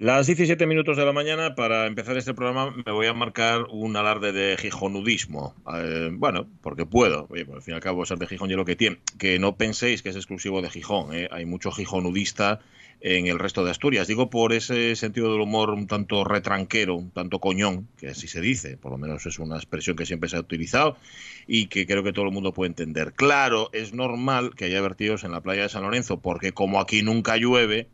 Las 17 minutos de la mañana, para empezar este programa, me voy a marcar un alarde de gijonudismo. Eh, bueno, porque puedo. Oye, pues, al fin y al cabo, ser de Gijón y lo que tiene. Que no penséis que es exclusivo de Gijón. ¿eh? Hay mucho gijonudista en el resto de Asturias. Digo por ese sentido del humor un tanto retranquero, un tanto coñón, que así se dice. Por lo menos es una expresión que siempre se ha utilizado y que creo que todo el mundo puede entender. Claro, es normal que haya vertidos en la playa de San Lorenzo, porque como aquí nunca llueve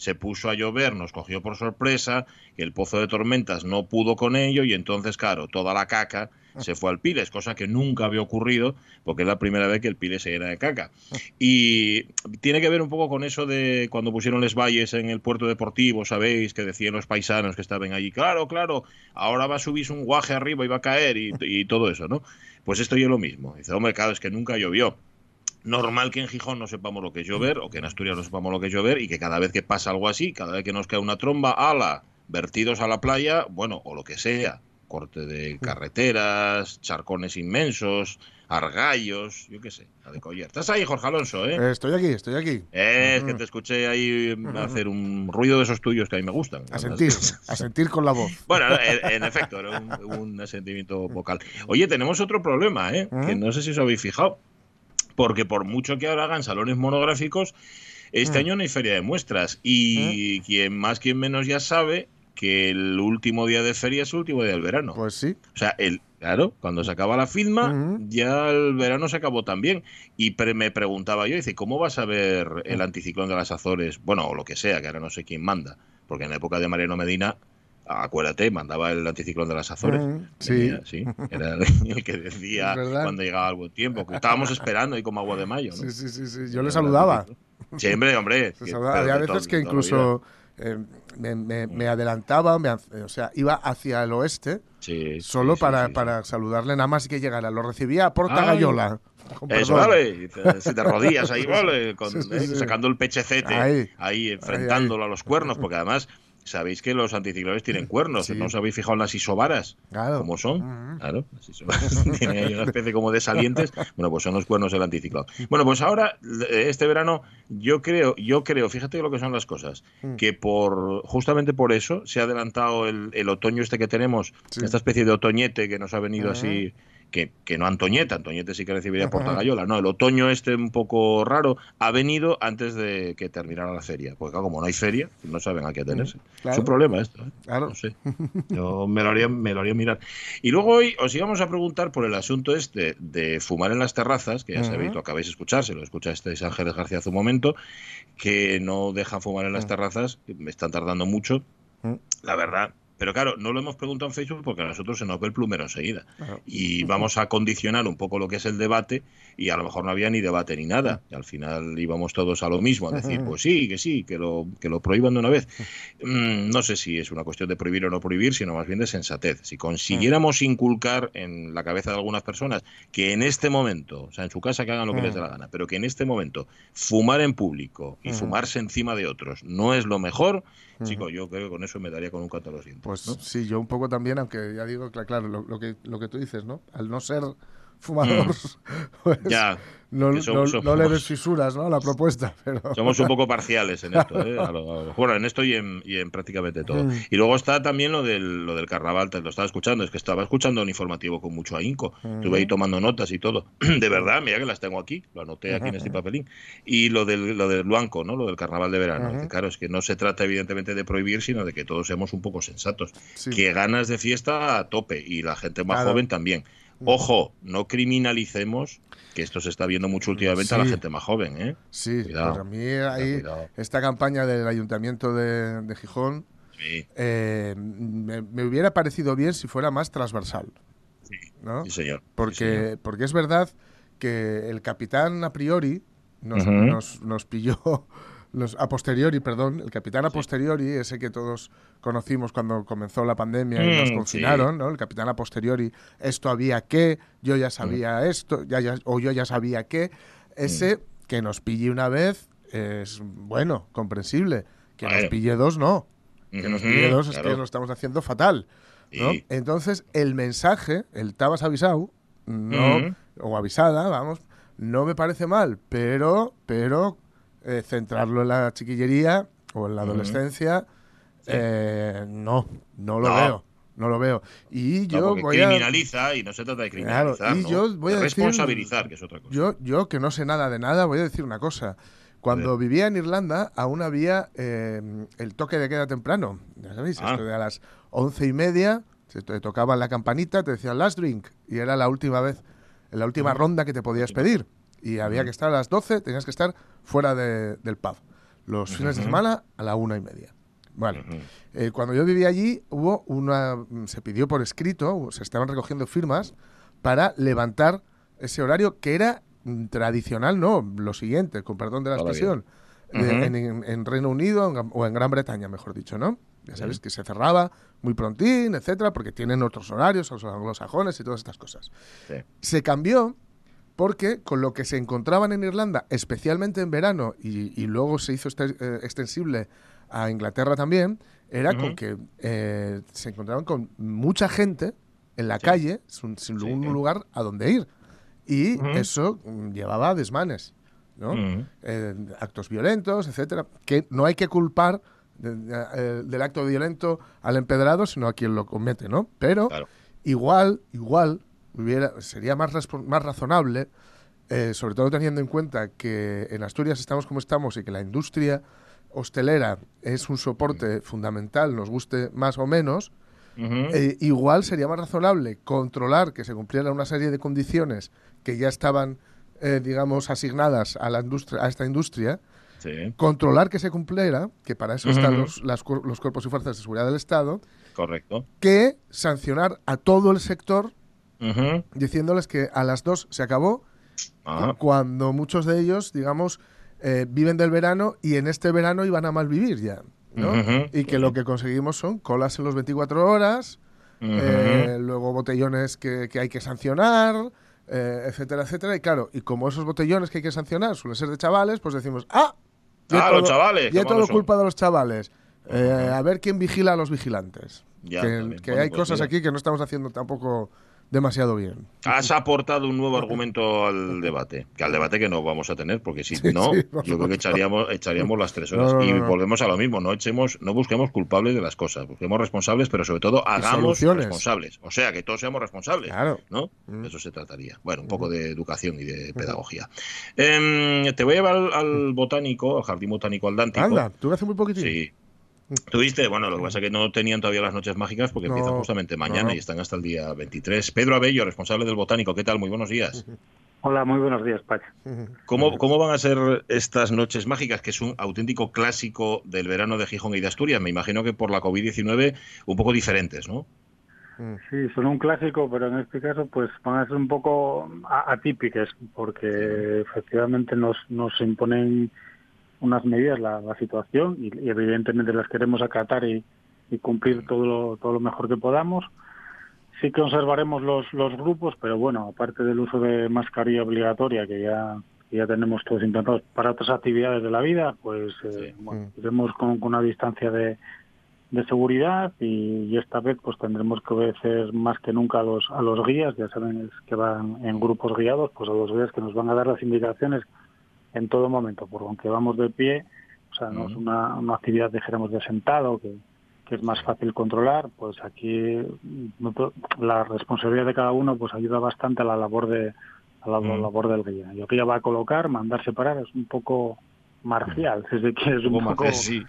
se puso a llover, nos cogió por sorpresa, que el pozo de tormentas no pudo con ello y entonces, claro, toda la caca se fue al Piles, cosa que nunca había ocurrido porque es la primera vez que el Piles se era de caca. Y tiene que ver un poco con eso de cuando pusieron les valles en el puerto deportivo, ¿sabéis? Que decían los paisanos que estaban allí, claro, claro, ahora va a subirse un guaje arriba y va a caer y, y todo eso, ¿no? Pues esto es lo mismo. Dice, hombre, claro, es que nunca llovió normal que en Gijón no sepamos lo que es llover o que en Asturias no sepamos lo que es llover y que cada vez que pasa algo así, cada vez que nos cae una tromba, ala, vertidos a la playa, bueno, o lo que sea, corte de carreteras, charcones inmensos, argallos, yo qué sé, a de collar. Estás ahí, Jorge Alonso, ¿eh? ¿eh? Estoy aquí, estoy aquí. Es que te escuché ahí hacer un ruido de esos tuyos que a mí me gustan. A sentir, a sentir con la voz. Bueno, en, efecto, era un, un, asentimiento vocal. Oye, tenemos otro problema, ¿eh? Que no sé si os habéis fijado porque por mucho que ahora hagan salones monográficos, este mm. año no hay feria de muestras y mm. quien más, quien menos ya sabe que el último día de feria es el último día del verano. Pues sí. O sea, el, claro, cuando se acaba la firma, ya el verano se acabó también. Y me preguntaba yo, dice, ¿cómo vas a ver el mm. anticiclón de las Azores? Bueno, o lo que sea, que ahora no sé quién manda, porque en la época de Mariano Medina acuérdate, mandaba el anticiclón de las Azores. sí. sí. Era el que decía cuando llegaba el buen tiempo, que estábamos esperando ahí como agua de mayo. Sí, sí, sí, sí. Yo le saludaba. Siempre, hombre. Había veces que incluso eh, me, adelantaba, o sea, iba hacia el oeste, solo para, para saludarle nada más que llegara. Lo recibía a Porta Gallola. Eso vale, si te rodillas ahí, vale, eh, sacando el pechecete, ahí, ahí enfrentándolo a los cuernos, porque además Sabéis que los anticiclones tienen cuernos, ¿no os habéis fijado en las isobaras? Claro. ¿Cómo son? Claro, las isobaras tienen una especie como de salientes. Bueno, pues son los cuernos del anticiclón. Bueno, pues ahora, este verano, yo creo, yo creo, fíjate lo que son las cosas, mm. que por justamente por eso se ha adelantado el, otoño este que tenemos, esta especie de otoñete que nos ha venido así que, que, no Antoñeta, Antoñete sí que recibiría Portagayola, no, el otoño este un poco raro ha venido antes de que terminara la feria, porque como no hay feria, no saben a qué atenerse. Es un problema esto, ¿eh? claro. no sé, yo me lo, haría, me lo haría mirar. Y luego hoy os íbamos a preguntar por el asunto este de fumar en las terrazas, que ya sabéis, lo acabáis de escuchar, se lo escuchasteis Ángeles García hace un momento, que no dejan fumar en las terrazas, me están tardando mucho. La verdad, pero claro, no lo hemos preguntado en Facebook porque a nosotros se nos ve el plumero enseguida. Y vamos a condicionar un poco lo que es el debate y a lo mejor no había ni debate ni nada. Y al final íbamos todos a lo mismo, a decir, pues sí, que sí, que lo, que lo prohíban de una vez. Mm, no sé si es una cuestión de prohibir o no prohibir, sino más bien de sensatez. Si consiguiéramos inculcar en la cabeza de algunas personas que en este momento, o sea, en su casa que hagan lo que les dé la gana, pero que en este momento fumar en público y fumarse encima de otros no es lo mejor, Chico, yo creo que con eso me daría con un canto a Pues sí, yo un poco también, aunque ya digo, claro, lo, que, lo que tú dices, ¿no? Al no ser fumador, mm. pues ya, no, no, le des fisuras ¿no? a la propuesta. Pero... Somos un poco parciales en esto, ¿eh? bueno, en esto y en, y en prácticamente todo. Mm. Y luego está también lo del, lo del carnaval, te lo estaba escuchando, es que estaba escuchando un informativo con mucho ahínco, estuve ahí tomando notas y todo. De verdad, mira que las tengo aquí, lo anoté aquí en este papelín. Y lo del, lo del Blanco, ¿no? lo del carnaval de verano. claro, es que no se trata evidentemente de prohibir, sino de que todos seamos un poco sensatos. Que ganas de fiesta a tope y la gente más joven también. Ojo, no criminalicemos, que esto se está viendo mucho últimamente a la gente más joven. ¿eh? Sí, Cuidado. Pues a mí ahí, esta campaña del Ayuntamiento de, Gijón eh, me, hubiera parecido bien si fuera más transversal. Sí, ¿no? sí señor. Porque, porque es verdad que el capitán a priori nos, nos pilló los, a posteriori, perdón, el capitán a posteriori, ese que todos conocimos cuando comenzó la pandemia y nos mm, confinaron, ¿no? El capitán a posteriori, esto había que, yo ya sabía mm. esto, ya, ya, o yo ya sabía que, ese mm. que nos pille una vez es, bueno, comprensible. Que nos pille dos, no. Que nos pille dos es que lo estamos haciendo fatal. ¿no? Entonces, el mensaje, el tabas avisado, no, o avisada, vamos, no me parece mal, pero, pero eh, centrarlo en la chiquillería o en la adolescencia Eh, no, no lo veo. No lo veo. Y yo voy criminaliza y no se trata de criminalizar. y yo voy a responsabilizar, que es otra cosa. Yo, yo, que no sé nada de nada, voy a decir una cosa. Cuando vivía en Irlanda, aún había eh, el toque de queda temprano. Ya sabéis, ah. esto de a las once y media, se te tocaba la campanita, te decían last drink, y era la última vez, la última ronda que te podías pedir. Y había que estar a las doce, tenías que estar fuera del pub. Los fines de semana a la una y media. Bueno, eh, cuando yo vivía allí, hubo una, se pidió por escrito, se estaban recogiendo firmas para levantar ese horario que era Mm, tradicional no, lo siguiente, con perdón de la expresión, en, Reino Unido o en Gran Bretaña, mejor dicho, ¿no? Ya sabes que se cerraba muy prontín, etcétera, porque tienen otros horarios, los anglosajones y todas estas cosas. Se cambió porque con lo que se encontraban en Irlanda, especialmente en verano, y, luego se hizo este, eh, extensible a Inglaterra también, era con que eh, se encontraban con mucha gente en la calle, sin, un lugar a donde ir. Y eso mm, llevaba a desmanes, ¿no? Eh, actos violentos, etcétera, que no hay que culpar del acto violento al empedrado, sino a quien lo comete, ¿no? Pero igual, igual, hubiera, sería más, más razonable, eh, sobre todo teniendo en cuenta que en Asturias estamos como estamos y que la industria hostelera es un soporte fundamental, nos guste más o menos, igual sería más razonable controlar que se cumplieran una serie de condiciones que ya estaban, eh, digamos, asignadas a, la industria, a esta industria, controlar que se cumpliera, que para eso están los, los cuerpos y fuerzas de seguridad del Estado, correcto, que sancionar a todo el sector diciéndoles que a las dos se acabó, cuando muchos de ellos, digamos, eh, viven del verano y en este verano iban a mal vivir ya. ¿no? Y que lo que conseguimos son colas en los 24 horas, eh, luego botellones que, que, hay que sancionar, eh, etcétera, etcétera. Y claro, y como esos botellones que hay que sancionar suelen ser de chavales, pues decimos, ¡ah! Ah, los chavales. Ya todo culpa de los chavales. A ver quién vigila a los vigilantes. que, hay pues cosas aquí que no estamos haciendo tampoco demasiado bien. Has aportado un nuevo argumento al debate, que al debate que no vamos a tener, porque si no, yo creo que echaríamos, echaríamos las tres horas. y volvemos a lo mismo, no echemos, no busquemos culpables de las cosas, busquemos responsables, pero sobre todo hagamos responsables. O sea, que todos seamos responsables. ¿no? Mm. Eso se trataría. Bueno, un poco de educación y de pedagogía. Em, te voy a llevar al, botánico, al jardín botánico Aldántico. Anda, tú hace muy poquito. Sí, Tuviste, bueno, lo que pasa es que no tenían todavía las noches mágicas porque empiezan justamente mañana y están hasta el día 23. Pedro Abello, responsable del Botánico, ¿qué tal? Muy buenos días. Hola, muy buenos días, Pache. ¿Cómo, ¿Cómo van a ser estas noches mágicas, que es un auténtico clásico del verano de Gijón y de Asturias? Me imagino que por la COVID-19 un poco diferentes, ¿no? Sí, son un clásico, pero en este caso pues van a ser un poco atípicas porque efectivamente nos, nos imponen unas medidas la, situación y, evidentemente las queremos acatar y, cumplir todo lo, todo lo mejor que podamos. Sí que conservaremos los, los grupos, pero bueno, aparte del uso de mascarilla obligatoria que ya ya tenemos todos intentados para otras actividades de la vida, pues eh, bueno, iremos con, una distancia de, de seguridad y, esta vez pues tendremos que obedecer más que nunca a los, a los guías, ya saben que van en grupos guiados, pues a los guías que nos van a dar las indicaciones en todo momento, porque aunque vamos de pie, o sea, no es una, una actividad, dijéramos, de sentado, que, que es más fácil controlar, pues aquí la responsabilidad de cada uno pues ayuda bastante a la labor de a la labor del guía. Y ya va a colocar, mandar separar, es un poco marcial, desde que es un poco... Sí,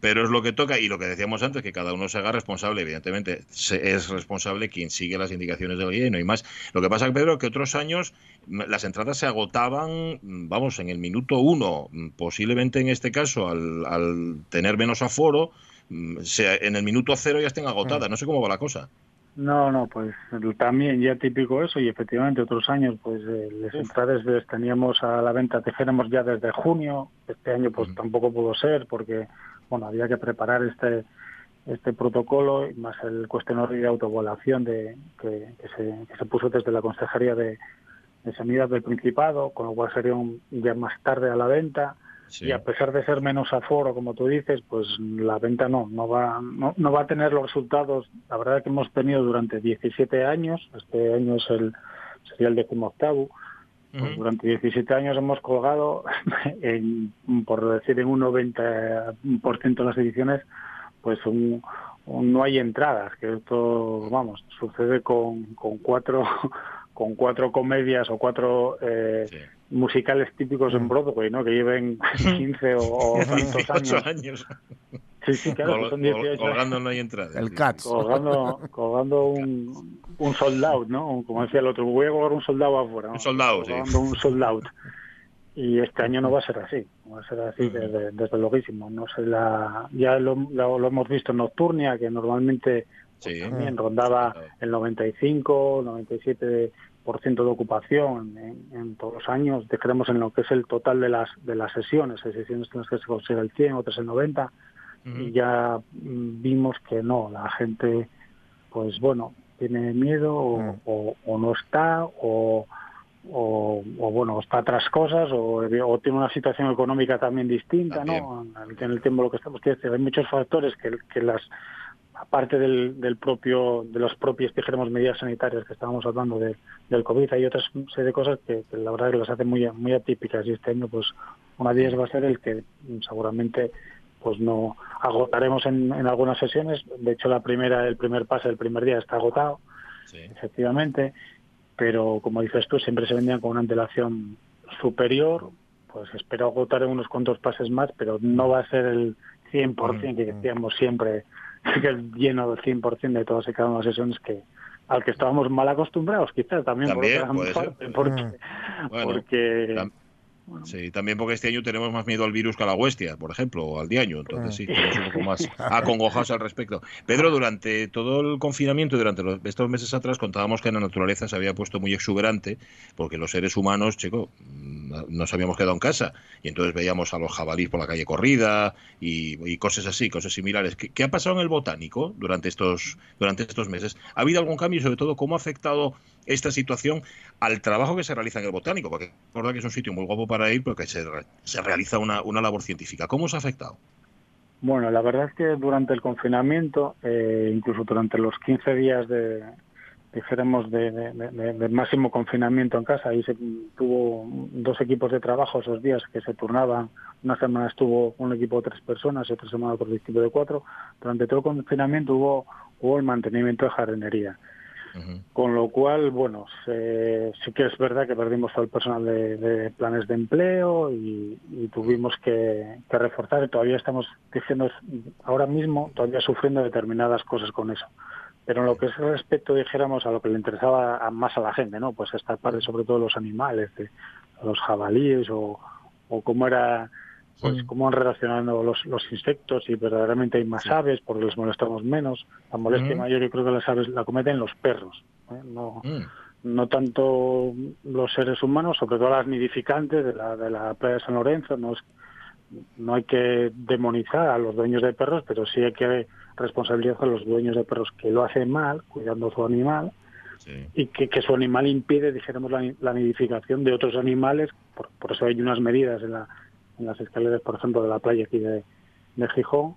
Pero, es lo que toca y lo que decíamos antes, que cada uno se haga responsable, evidentemente es responsable quien sigue las indicaciones del guía y no hay más. Lo que pasa, Pedro, que otros años las entradas se agotaban, vamos, en el minuto uno, posiblemente en este caso, al, al tener menos aforo, sea, en el minuto cero ya estén agotadas, no sé cómo va la cosa. No, no, pues también ya típico eso y efectivamente otros años pues eh, las entradas teníamos a la venta, dijéramos ya desde junio, este año pues tampoco pudo ser porque bueno había que preparar este este protocolo más el cuestionario de autoevaluación de, que, se, que se puso desde la Consejería de, de Sanidad del Principado, con lo cual sería un, ya más tarde a la venta y a pesar de ser menos aforo, como tú dices, pues la venta no, no va, no, no va a tener los resultados, la verdad que hemos tenido durante 17 años, este año es el, sería el decimoctavo, Pues durante 17 años hemos colgado, en, por decir en un 90% de las ediciones, pues un, no hay entradas, que esto, vamos, sucede con, con cuatro con cuatro comedias o cuatro eh, musicales típicos en mm. Broadway, ¿no? Que lleven 15 o, tantos años. Sí, sí, claro, son 18. Colgando no hay entrada. El Cats. Colgando, colgando un, un sold out, ¿no? Como decía el otro, voy a colgar un soldado afuera. Un soldado, colgando un sold out. Y este año no va a ser así, va a ser así mm. desde, desde loguísimo. No sé, la, ya lo, lo, hemos visto en Nocturnia, que normalmente pues, también rondaba el 95, 97 por ciento de ocupación en, todos los años, creemos en lo que es el total de las de las sesiones, hay sesiones en las que se consigue el 100, otras el 90, y ya mm, vimos que no, la gente, pues bueno, tiene miedo o, no está, o, o, bueno, está otras cosas, o, tiene una situación económica también distinta, ¿no? En el tiempo lo que estamos, decir, hay muchos factores que, que las aparte del, del propio de las propias dijéramos medidas sanitarias que estábamos hablando del COVID hay otras serie de cosas que, la verdad que las hacen muy muy atípicas y este año pues una de ellas va a ser el que seguramente pues no agotaremos en, en algunas sesiones. De hecho la primera el primer pase el primer día está agotado efectivamente pero como dices tú siempre se vendían con una antelación superior pues espero agotar en unos cuantos pases más pero no va a ser el 100% que decíamos siempre que lleno del 100% de todas y cada una de las sesiones que al que estábamos mal acostumbrados quizás también, por porque, porque Sí, también porque este año tenemos más miedo al virus que a la huestia, por ejemplo, o al diaño. Entonces sí, tenemos un poco más acongojados al respecto. Pedro, durante todo el confinamiento, durante estos meses atrás, contábamos que la naturaleza se había puesto muy exuberante, porque los seres humanos, chico, mm, nos habíamos quedado en casa. Y entonces veíamos a los jabalíes por la calle corrida y, cosas así, cosas similares. ¿Qué, ¿Qué, ha pasado en el botánico durante estos, durante estos meses? ¿Ha habido algún cambio y sobre todo cómo ha afectado esta situación al trabajo que se realiza en el botánico, porque verdad que es un sitio muy guapo para ir, porque se, se realiza una, una labor científica. ¿Cómo os ha afectado? Bueno, la verdad es que durante el confinamiento, eh, incluso durante los 15 días de, dijéramos, de, máximo confinamiento en casa, ahí se tuvo dos equipos de trabajo esos días que se turnaban. Una semana estuvo un equipo de tres personas y otra semana otro equipo de cuatro. Durante todo el confinamiento hubo, hubo el mantenimiento de jardinería. Con lo cual, bueno, sí que es verdad que perdimos todo el personal de, planes de empleo y, tuvimos que, reforzar. Y todavía estamos diciendo, ahora mismo, todavía sufriendo determinadas cosas con eso. Pero en lo que es respecto, dijéramos, a lo que le interesaba más a la gente, ¿no? Pues esta parte, sobre todo los animales, de, los jabalíes o, o cómo era pues cómo han relacionado los, los insectos y verdaderamente hay más aves porque les molestamos menos. La molestia mayor yo creo que las aves la cometen los perros, ¿eh? no, mm. no tanto los seres humanos, sobre todo las nidificantes de la, de la playa de San Lorenzo. No, es, no hay que demonizar a los dueños de perros, pero sí hay que responsabilizar a los dueños de perros que lo hacen mal, cuidando a su animal. y que, que, su animal impide, dijéramos, la, la nidificación de otros animales. Por, por, eso hay unas medidas en la, en las escaleras, por ejemplo, de la playa aquí de, de Gijón.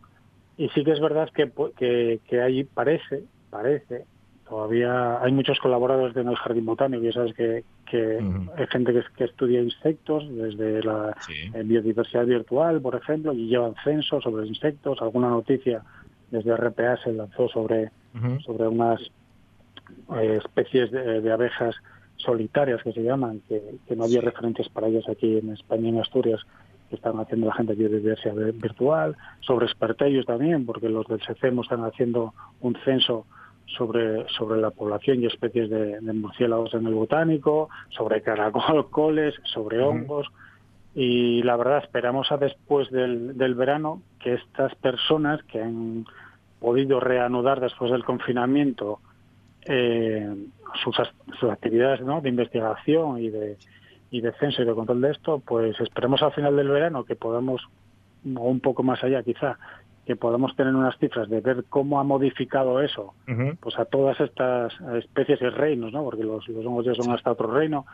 Y sí que es verdad que, que, que ahí parece, parece, todavía hay muchos colaboradores en el jardín botánico, ya sabes que, que hay gente que, que, estudia insectos desde la biodiversidad virtual, por ejemplo, y llevan censos sobre insectos, alguna noticia desde RPA se lanzó sobre, sobre unas eh, especies de, de, abejas solitarias que se llaman, que, que no había referentes para ellas aquí en España y en Asturias, que están haciendo la gente de biodiversidad virtual, sobre espartellos también, porque los del SECEMO están haciendo un censo sobre, sobre la población y especies de, murciélagos en el botánico, sobre caracoles, sobre hongos. Y la verdad, esperamos a después del, del verano que estas personas que han podido reanudar después del confinamiento eh, sus, sus actividades ¿no? de investigación y de, y descenso y de control de esto, pues esperemos al final del verano que podamos, o un poco más allá quizá, que podamos tener unas cifras de ver cómo ha modificado eso pues a todas estas especies y reinos, ¿no? porque los, los hongos ya son hasta otro reino,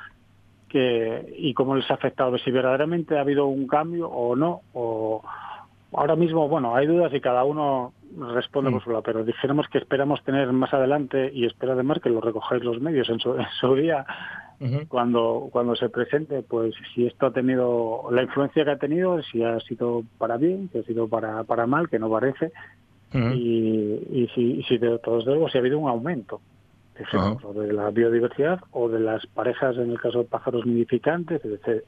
que, y cómo les ha afectado, si verdaderamente ha habido un cambio o no, o ahora mismo, bueno, hay dudas y cada uno responde por su lado, pero dijéramos que esperamos tener más adelante, y espero además que lo recojáis los medios en su, en su día, cuando cuando se presente, pues si esto ha tenido la influencia que ha tenido, si ha sido para bien, si ha sido para, para mal, que no parece, y, si, si de todos si ha habido un aumento de la biodiversidad o de las parejas, en el caso de pájaros nidificantes, etc.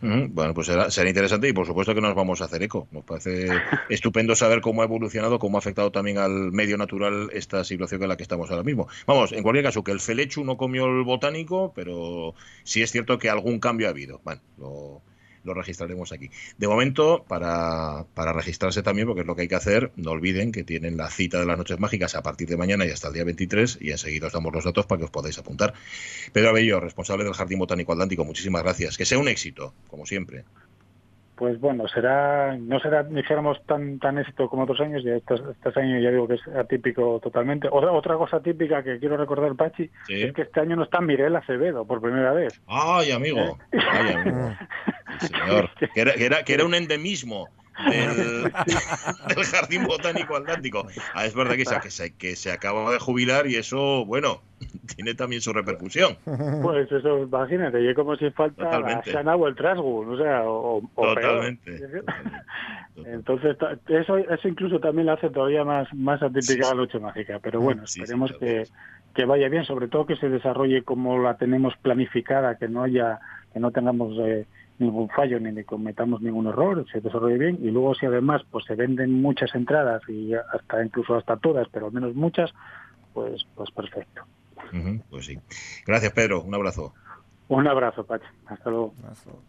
Bueno, pues será, será, interesante y por supuesto que nos vamos a hacer eco. Nos parece estupendo saber cómo ha evolucionado, cómo ha afectado también al medio natural esta situación en la que estamos ahora mismo. Vamos, en cualquier caso, que el Felechu no comió el botánico, pero sí es cierto que algún cambio ha habido. Bueno, lo, lo registraremos aquí. De momento, para, para, registrarse también, porque es lo que hay que hacer, no olviden que tienen la cita de las noches mágicas a partir de mañana y hasta el día 23 y enseguida os damos los datos para que os podáis apuntar. Pedro Abello, responsable del Jardín Botánico Atlántico, muchísimas gracias. Que sea un éxito, como siempre pues bueno, será no será, dijéramos, tan tan éxito como otros años, ya estos, estos años ya digo que es atípico totalmente. Otra, otra cosa típica que quiero recordar, Pachi, es que este año no está Mirel Acevedo por primera vez. ¡Ay, amigo! ¿Eh? ¡Ay, amigo! señor. Que era, que era, que era un endemismo del, Jardín Botánico Atlántico. Ah, es verdad que se, que, se, acaba de jubilar y eso, bueno, tiene también su repercusión. Pues eso, imagínate, y es como si falta la o el Trasgu, o sea, o, totalmente, Entonces, eso, eso incluso también lo hace todavía más, más atípica la noche mágica, pero bueno, esperemos que, que vaya bien, sobre todo que se desarrolle como la tenemos planificada, que no haya, que no tengamos... Eh, ningún fallo ni, cometamos ningún error, se desarrolle bien y luego si además pues se venden muchas entradas y hasta incluso hasta todas, pero al menos muchas, pues pues perfecto. pues sí. Gracias Pedro, un abrazo. Un abrazo, Pachi. Hasta luego.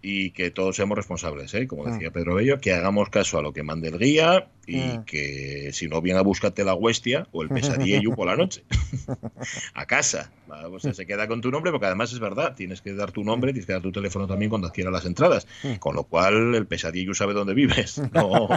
Y que todos seamos responsables, ¿eh? como decía mm. Pedro Bello, que hagamos caso a lo que mande el guía y mm. que si no, bien a búscate la huestia o el pesadillo por la noche. a casa. O sea, se queda con tu nombre, porque además es verdad, tienes que dar tu nombre, tienes que dar tu teléfono también cuando adquieras las entradas. Con lo cual, el pesadillo sabe dónde vives. No,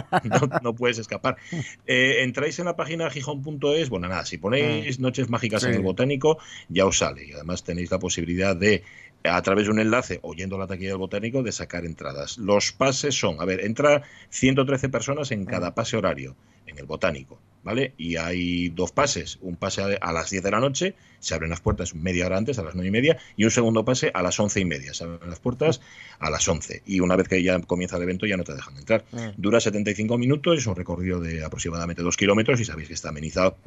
no, puedes escapar. Eh, entráis en la página gijón.es, bueno, nada, si ponéis Noches Mágicas en el Botánico, ya os sale. Y además tenéis la posibilidad de a través de un enlace oyendo la taquilla del botánico de sacar entradas. Los pases son, a ver, entra 113 personas en cada pase horario en el botánico, ¿vale? Y hay dos pases, un pase a las 10 de la noche, se abren las puertas media hora antes, a las 9 y media, y un segundo pase a las 11 y media, se abren las puertas a las 11, y una vez que ya comienza el evento ya no te dejan entrar. Mm. Dura 75 minutos, es un recorrido de aproximadamente 2 kilómetros, y sabéis que está amenizado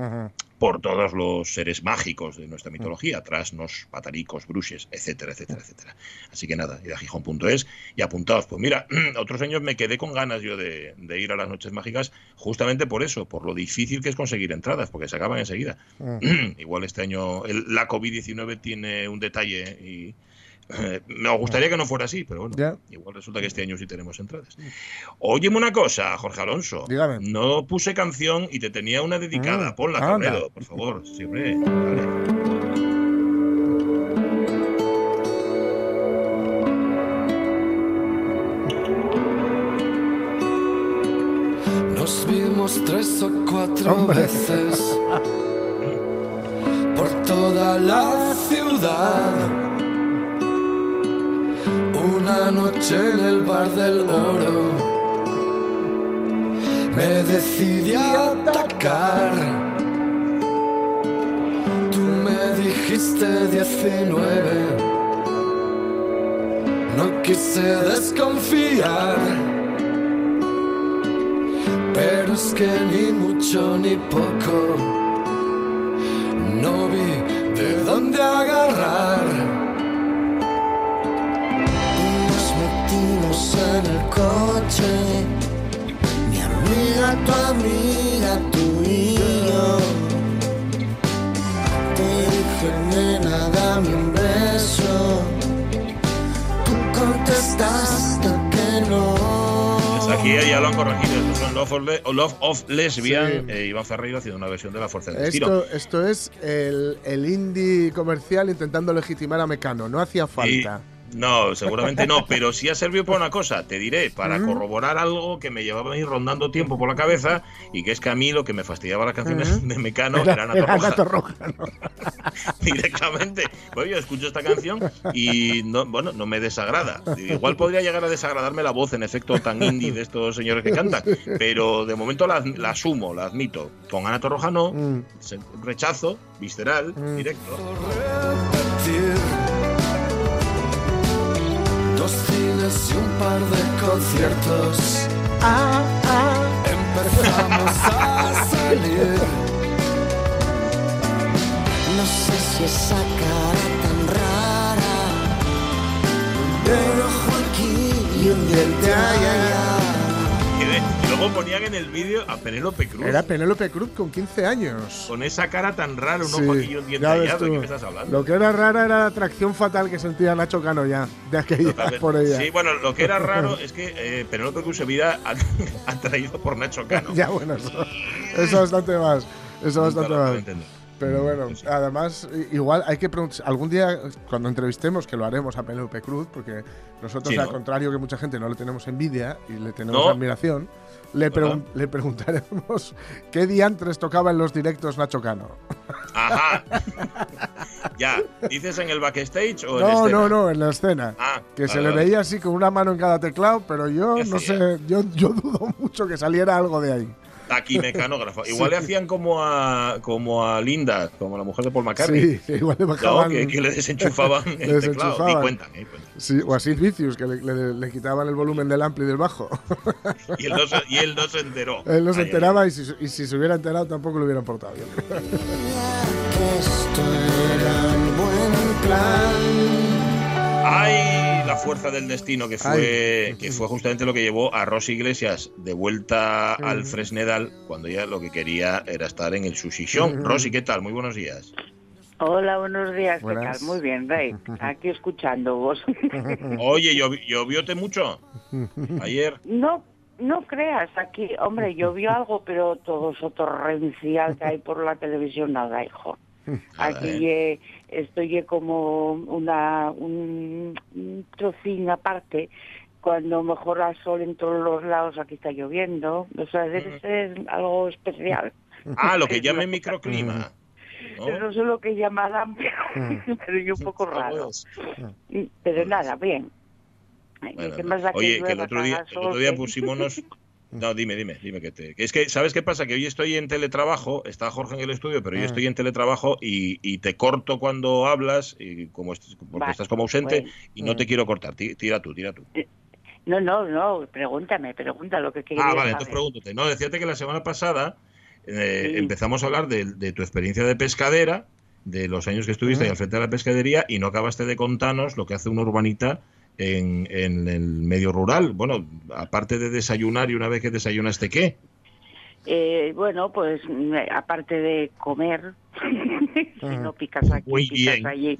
por todos los seres mágicos de nuestra mitología, trasnos, pataricos, bruches, etcétera, etcétera, etcétera. Así que nada, ir a gijón.es y apuntaos. Pues mira, otros años me quedé con ganas yo de, de ir a las noches mágicas justamente por eso, por lo difícil que es conseguir entradas, porque se acaban enseguida. Mm. Igual este año la COVID-19 tiene un detalle y eh, me gustaría que no fuera así, pero bueno, igual resulta que este año sí tenemos entradas. Óyeme una cosa, Jorge Alonso. Dígame. No puse canción y te tenía una dedicada. Mm. Ponla, Cabrero, por favor. Sí, tres o cuatro veces por toda la ciudad. Una noche en el bar del oro me decidí a atacar. Tú me dijiste 19, no quise desconfiar pero es que ni mucho ni poco agarrar. Nos metimos en el coche, mi amiga, tu amiga, tú y yo. Te dije, nena, dame un beso. Tú contestaste que no. Aquí ya lo han corregido. Son Love of, Lesbian. Eh, Iván Ferreira haciendo una versión de La Fuerza del Destino. Esto es el, el indie comercial intentando legitimar a Mecano. No hacía falta. No, seguramente no, pero sí ha servido para una cosa, te diré, para corroborar algo que me llevaba a ir rondando tiempo por la cabeza y que es que a mí lo que me fastidiaba las canciones de Mecano era, eran Roja. Directamente. Bueno, yo escucho esta canción y no, bueno, no me desagrada. Igual podría llegar a desagradarme la voz en efecto tan indie de estos señores que cantan, pero de momento la, asumo, la admito. Con Ana Torroja no, mm. rechazo, visceral, mm. directo y un par de conciertos. Ah, ah, empezamos a salir. No sé si esa cara tan rara, Un ojo aquí y un diente allá. Luego ponían en el vídeo a Penélope Cruz. Era Penélope Cruz con 15 años. Con esa cara tan rara, un Sí, ves allá. ¿De qué me estás hablando? Lo que era rara era la atracción fatal que sentía Nacho Cano ya, de aquella Totalmente. por ella. Sí, bueno, lo que era raro es que eh, Penélope Cruz se veía a- atraído por Nacho Cano. Ya, bueno, eso, eso bastante más. Eso bastante más. Pero bueno, Sí. además, igual hay que preguntar. Algún día, cuando entrevistemos, que lo haremos a Penélope Cruz, porque nosotros, Sí, al ¿no? contrario que mucha gente, no le tenemos envidia y le tenemos No. admiración, le, pregun- le preguntaremos qué diantres tocaba en los directos Nacho Cano. Ajá. ya, ¿dices en el backstage o en No, escena? no, no, en la escena. Ah, que se le veía así con una mano en cada teclado, pero yo ¿Qué no sé, yo, yo dudo mucho que saliera algo de ahí. Aquí mecanógrafo. Igual le hacían como a, como a Linda, como la mujer de Paul McCartney. Sí, que igual le No, bajaban. que, que le desenchufaban Le el teclado. Y desenchufaban. cuentan, eh, cuentan. Sí, o a Sid Vicious, que le, le- le quitaban el volumen del ampli y del bajo. Y él no se, y él no se enteró. Él no se Ay, enteraba y si, y si se hubiera enterado tampoco lo hubieran portado bien. Esto era un buen plan. Ay, la fuerza del destino que fue, que fue justamente lo que llevó a Rosy Iglesias de vuelta al Fresnedal cuando ella lo que quería era estar en el Sushi Show. Rosy, ¿qué tal? Muy buenos días. Hola, buenos días, ¿qué tal? Muy bien, Rey. Aquí escuchando vos. Oye, ¿llovi- ¿llovióte mucho? Ayer. no, no creas, aquí, hombre, llovió algo, pero todo eso torrencial que hay por la televisión, nada, hijo. Aquí eh, estoy como una, un, un trocín aparte. Cuando mejora el sol en todos los lados, aquí está lloviendo. O sea, debe ser algo especial. Ah, lo que llaman microclima. ¿no? No sé lo que llamarán, pero, pero yo un poco raro. Pero nada, bien. Bueno, ¿Qué más da Oye, que el otro día, el otro pusimos. No, dime, dime, dime que te. que Es que, ¿sabes qué pasa? Que hoy estoy en teletrabajo, está Jorge en el estudio, pero yo Ah. estoy en teletrabajo y, y te corto cuando hablas, y como est- porque Va, estás como ausente, bueno. y no te quiero cortar. Ti- Tira tú, tira tú. No, no, no, pregúntame, pregunta lo que quieras Ah, vale, saber. entonces pregúntate. No, decíate que la semana pasada eh, Sí. empezamos a hablar de, de tu experiencia de pescadera, de los años que estuviste ahí al frente de la pescadería, y no acabaste de contarnos lo que hace una urbanita en, en el medio rural. Bueno, aparte de desayunar y una vez que desayunaste, ¿qué? Eh, bueno, pues mm, aparte de comer, si no picas aquí, Muy picas bien. allí.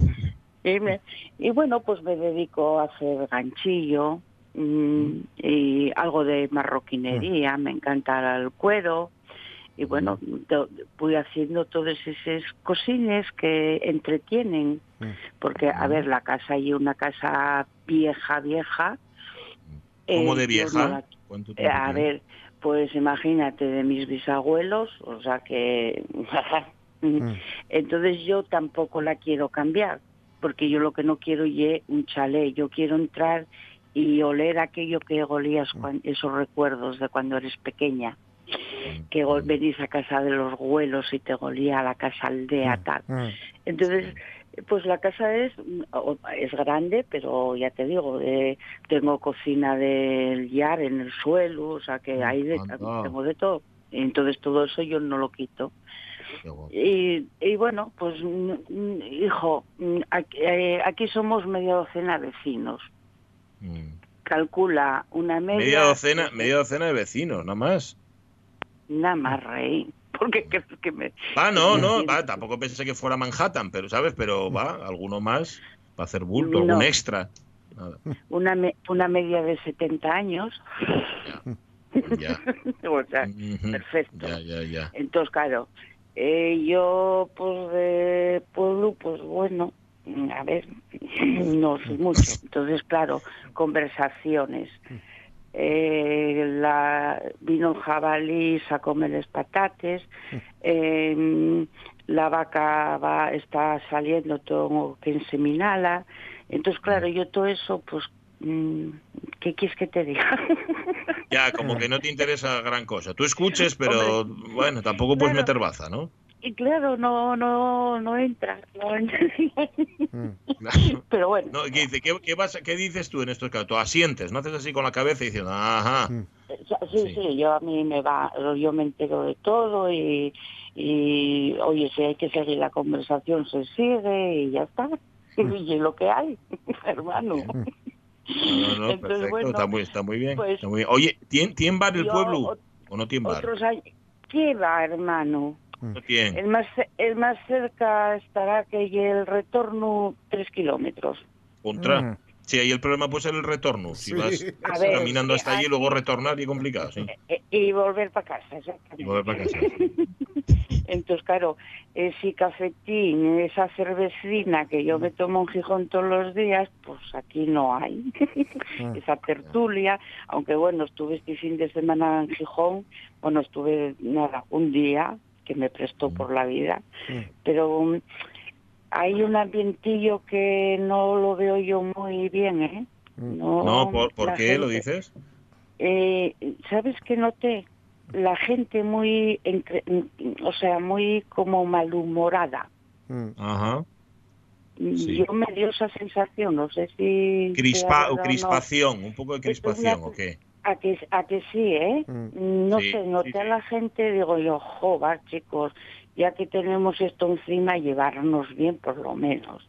Y, me- y bueno, pues me dedico a hacer ganchillo mm, y algo de marroquinería, me encanta el cuero. Y bueno, voy haciendo todas esas cosines que entretienen. Porque, a ver, la casa y una casa vieja, vieja. ¿Cómo eh, de vieja? no la- ¿Cuánto eh, a ver, pues imagínate de mis bisabuelos, o sea que... Entonces yo tampoco la quiero cambiar, porque yo lo que no quiero es un chalet, yo quiero entrar y oler aquello que olías, cuan- esos recuerdos de cuando eres pequeña, que venís a casa de los abuelos y te golía la casa aldea, tal. Entonces, pues la casa es o- es grande, pero ya te digo, eh, tengo cocina del yar en el suelo, o sea que hay de, tengo de todo. Entonces todo eso yo no lo quito. Y, y bueno, pues mm, mm, hijo, mm, aquí, eh, aquí somos media docena de vecinos. Mm. Calcula una media. Media docena, media docena de vecinos, nada más. Nada más rey. Porque crees que me. Ah, no, no, va, tampoco pensé que fuera Manhattan, pero ¿sabes? Pero va, alguno más para hacer bulto, No. algún extra. Nada, Una, me- una media de 70 años. ya. o sea, perfecto. Ya, ya, ya. Entonces, claro, eh, yo, pues, de pueblo, pues bueno, a ver, no soy mucho. Entonces, claro, conversaciones. Eh, la, vino el jabalí a comerles patates, eh, la vaca va, está saliendo todo que enseminala. Entonces, claro, yo todo eso, pues, mm, ¿qué quieres que te diga? Ya, como que no te interesa gran cosa. Tú escuches, pero bueno, tampoco puedes Claro. meter baza, ¿no? Y claro, no, no, no entra. no entra. Pero bueno. No, ¿qué, dice? ¿Qué, qué vas, ¿Qué dices tú en estos casos? Tú asientes, no haces así con la cabeza diciendo, ajá. Mm. Sí, Sí. sí, yo a mí me va, yo me entero de todo y, y oye, si hay que seguir la conversación se sigue y ya está. Y es lo que hay, hermano. No, no, no, Entonces, perfecto, bueno, está, muy, está muy bien. pues, está muy bien. Oye, ¿tien, ¿tien bar el yo pueblo o no tiene bar? Otros años. ¿Qué va, hermano? Tiene. El más, el más cerca estará que el retorno tres kilómetros. Contra. Mm. Sí, ahí el problema puede ser el retorno. Si Sí. vas A caminando hasta allí y luego retornar y complicado, sí. Eh, Y volver para casa, exactamente. Y volver para casa. Entonces, claro, ese cafetín, esa cervecina que yo me tomo en Gijón todos los días, pues aquí no hay. esa tertulia, aunque bueno, estuve este fin de semana en Gijón, bueno, estuve nada, un día que me prestó por la vida, pero um, hay un ambientillo que no lo veo yo muy bien, ¿eh? No, No, ¿por, qué lo dices? eh, ¿Sabes qué noté? La gente muy, entre- o sea, muy como malhumorada. Mm. Ajá. Sí. Yo me dio esa sensación, no sé si... Crispa, no. crispación, un poco de Es una- crispación, ¿o qué? A que, a que sí, ¿eh? Mm. No Sí, sé, noté sí, a la gente, digo yo, joder, chicos, ya que tenemos esto encima, llevarnos bien por lo menos.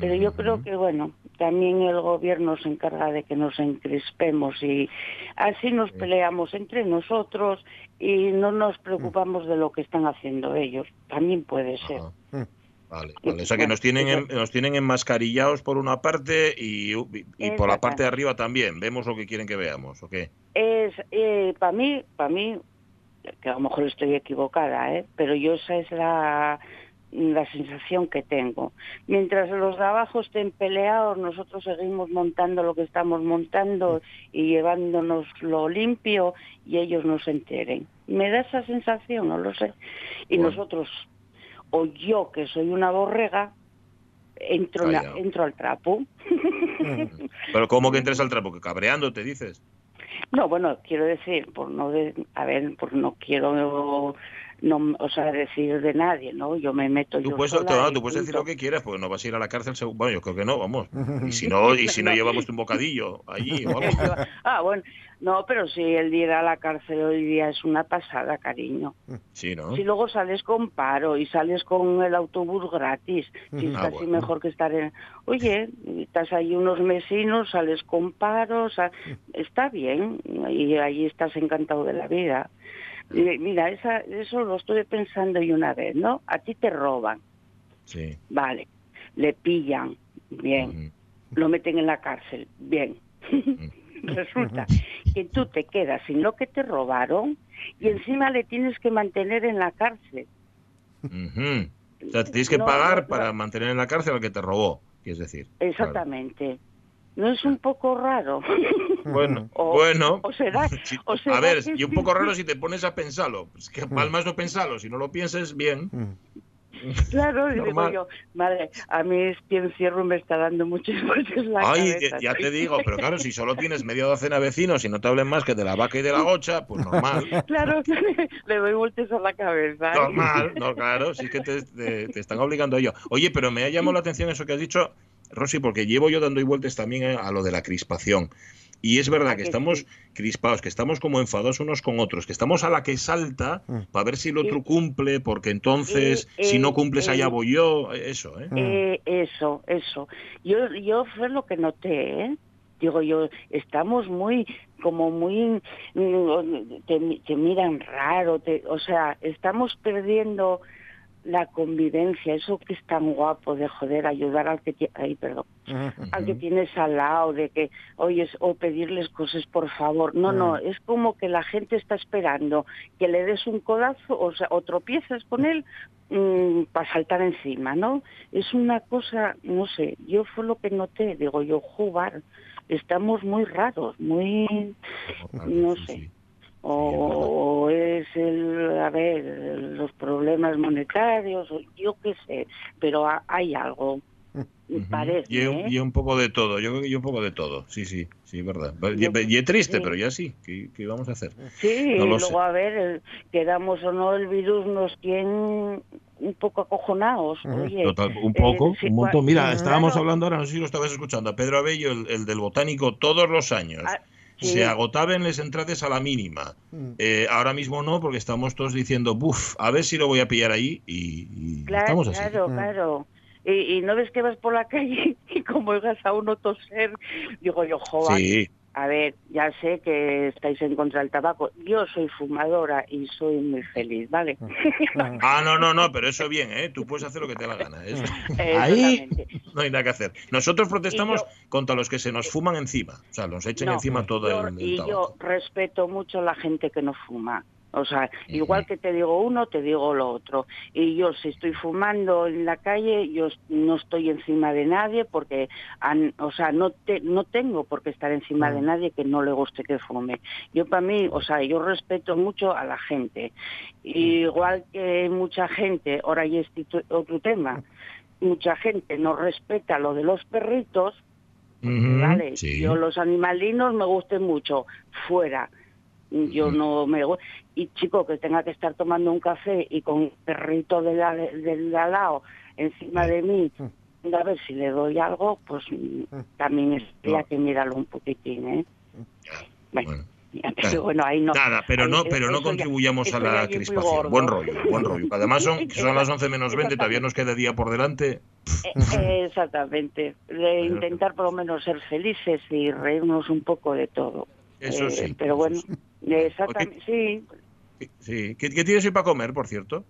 Pero yo Ujú. creo que, bueno, también el gobierno se encarga de que nos encrispemos y así nos peleamos entre nosotros y no nos preocupamos de lo que están haciendo ellos. También puede ser. Ajá. Vale, Y, vale. O sea que nos tienen, en- nos tienen enmascarillados por una parte y, y- y por la parte de arriba también. Vemos lo que quieren que veamos, ¿o qué? Es, eh, para mí, para mí, que a lo mejor estoy equivocada, ¿eh? pero yo esa es la, la sensación que tengo. Mientras los de abajo estén peleados, nosotros seguimos montando lo que estamos montando y llevándonos lo limpio y ellos no se enteren. Me da esa sensación, no lo sé. Y Bueno. nosotros, o yo que soy una borrega, entro, en la- entro al trapo. Pero ¿cómo que entres al trapo? Que cabreando, te dices. No, bueno, quiero decir, por no de, a ver, por no quiero no, o sea, decir de nadie, ¿no? Yo me meto Tú yo puedes, sola tú, no, y tú puedes decir lo que quieras, porque no vas a ir a la cárcel. Bueno, yo creo que no, vamos. Y si no, y si no llevamos un bocadillo allí o algo. ah, bueno, no, pero si el ir a la cárcel hoy día es una pasada, cariño. Sí, ¿no? Si luego sales con paro y sales con el autobús gratis, si es Ah, casi bueno. mejor que estar en... Oye, estás ahí unos mesinos, sales con paro, o sea, está bien y ahí estás encantado de la vida. Y mira, esa, eso lo estuve pensando yo una vez, ¿no? A ti te roban, Sí. vale, le pillan, bien, lo meten en la cárcel, bien. Resulta que tú te quedas sin lo que te robaron y encima le tienes que mantener en la cárcel. Ujú. O sea, te tienes que No, pagar no, para no. mantener en la cárcel al que te robó, quieres decir. Claro. Exactamente. ¿No es un poco raro? Bueno, O- bueno. o será- Sí, o será a ver, que y un poco raro si te pones a pensarlo. Es que mal más no pensarlo. Si no lo pienses, bien. Claro, y digo Normal. yo, madre, a mí este encierro me está dando muchas vueltas la Ay, cabeza. ya te digo, pero claro, si solo tienes media docena de vecinos y no te hablen más que de la vaca y de la gocha, pues normal. Claro, le doy vueltas a la cabeza. ¿eh? Normal, no, claro, sí que te, te- te están obligando a ello. Oye, pero me ha llamado la atención eso que has dicho, Rosy, porque llevo yo dando vueltas también a, a lo de la crispación. Y es verdad ¿A que que estamos sí? crispados, que estamos como enfadados unos con otros, que estamos a la que salta para ver si el otro Y- cumple, porque entonces, y- si no y- cumples, allá voy yo, eso, ¿eh? Eh, eso, eso. Yo, yo fue lo que noté, ¿eh? Digo yo, estamos muy, como muy, mm, te, te miran raro, te, o sea, estamos perdiendo la convivencia, eso que es tan guapo de joder, ayudar al que, ay, perdón, al que tienes al lado, de que, oyes, o pedirles cosas por favor. No, no, es como que la gente está esperando que le des un codazo o, sea, o tropiezas con él para saltar encima, ¿no? Es una cosa, no sé, yo fue lo que noté, digo yo, jugar, estamos muy raros, muy, no sé. O, o es el, a ver, los problemas monetarios, o yo qué sé, pero ha- hay algo. Parece. Y, un- ¿eh? y un poco de todo, yo creo que un poco de todo, sí, sí, sí, verdad. Y, Yo- y es triste, sí. pero ya sí, ¿qué, qué vamos a hacer? Sí, No y luego sé. a ver, quedamos o no, el virus nos tiene un poco acojonados. Oye, Total, un eh, poco, un montón. Mira, claro. estábamos hablando ahora, no sé si lo estabas escuchando, a Pedro Abello, el, el del botánico, todos los años. Ah, sí. Se agotaban las entradas a la mínima. Eh, ahora mismo no, porque estamos todos diciendo, buf, a ver si lo voy a pillar ahí y, y Claro, estamos así. claro, claro. Y, y no ves que vas por la calle y como oigas a uno toser, digo yo, joder, Sí, a ver, ya sé que estáis en contra del tabaco. Yo soy fumadora y soy muy feliz, ¿vale? Ah, no, no, no, pero eso bien, ¿eh? Tú puedes hacer lo que te dé la gana. Eso- Ahí no hay nada que hacer. Nosotros protestamos contra los que se nos fuman encima. O sea, nos echen No, encima todo yo- el, el y yo respeto mucho a la gente que no fuma. O sea, igual que te digo uno, te digo lo otro. Y yo si estoy fumando en la calle, yo no estoy encima de nadie porque, o sea, no te, no tengo por qué estar encima de nadie que no le guste que fume. Yo para mí, o sea, yo respeto mucho a la gente. Igual que mucha gente, ahora hay este tu- otro tema, mucha gente no respeta lo de los perritos, Vale, sí. yo los animalinos me gusten mucho, fuera. Yo no me Y chico, que tenga que estar tomando un café y con un perrito de la, del de al lado encima de mí, a ver si le doy algo, pues también es que mirarlo un poquitín, ¿eh? Bueno, pero bueno, ahí no. Nada, pero ahí- no, pero no ya- contribuyamos a la crispación. Buen rollo, buen rollo. Además son, son las 11 menos 20, todavía nos queda día por delante. Eh, Exactamente. De intentar por lo menos ser felices y reírnos un poco de todo. Eso Eh, sí. Pero bueno. Exactamente, sí. Sí. ¿Qué, qué tienes hoy para comer, por cierto?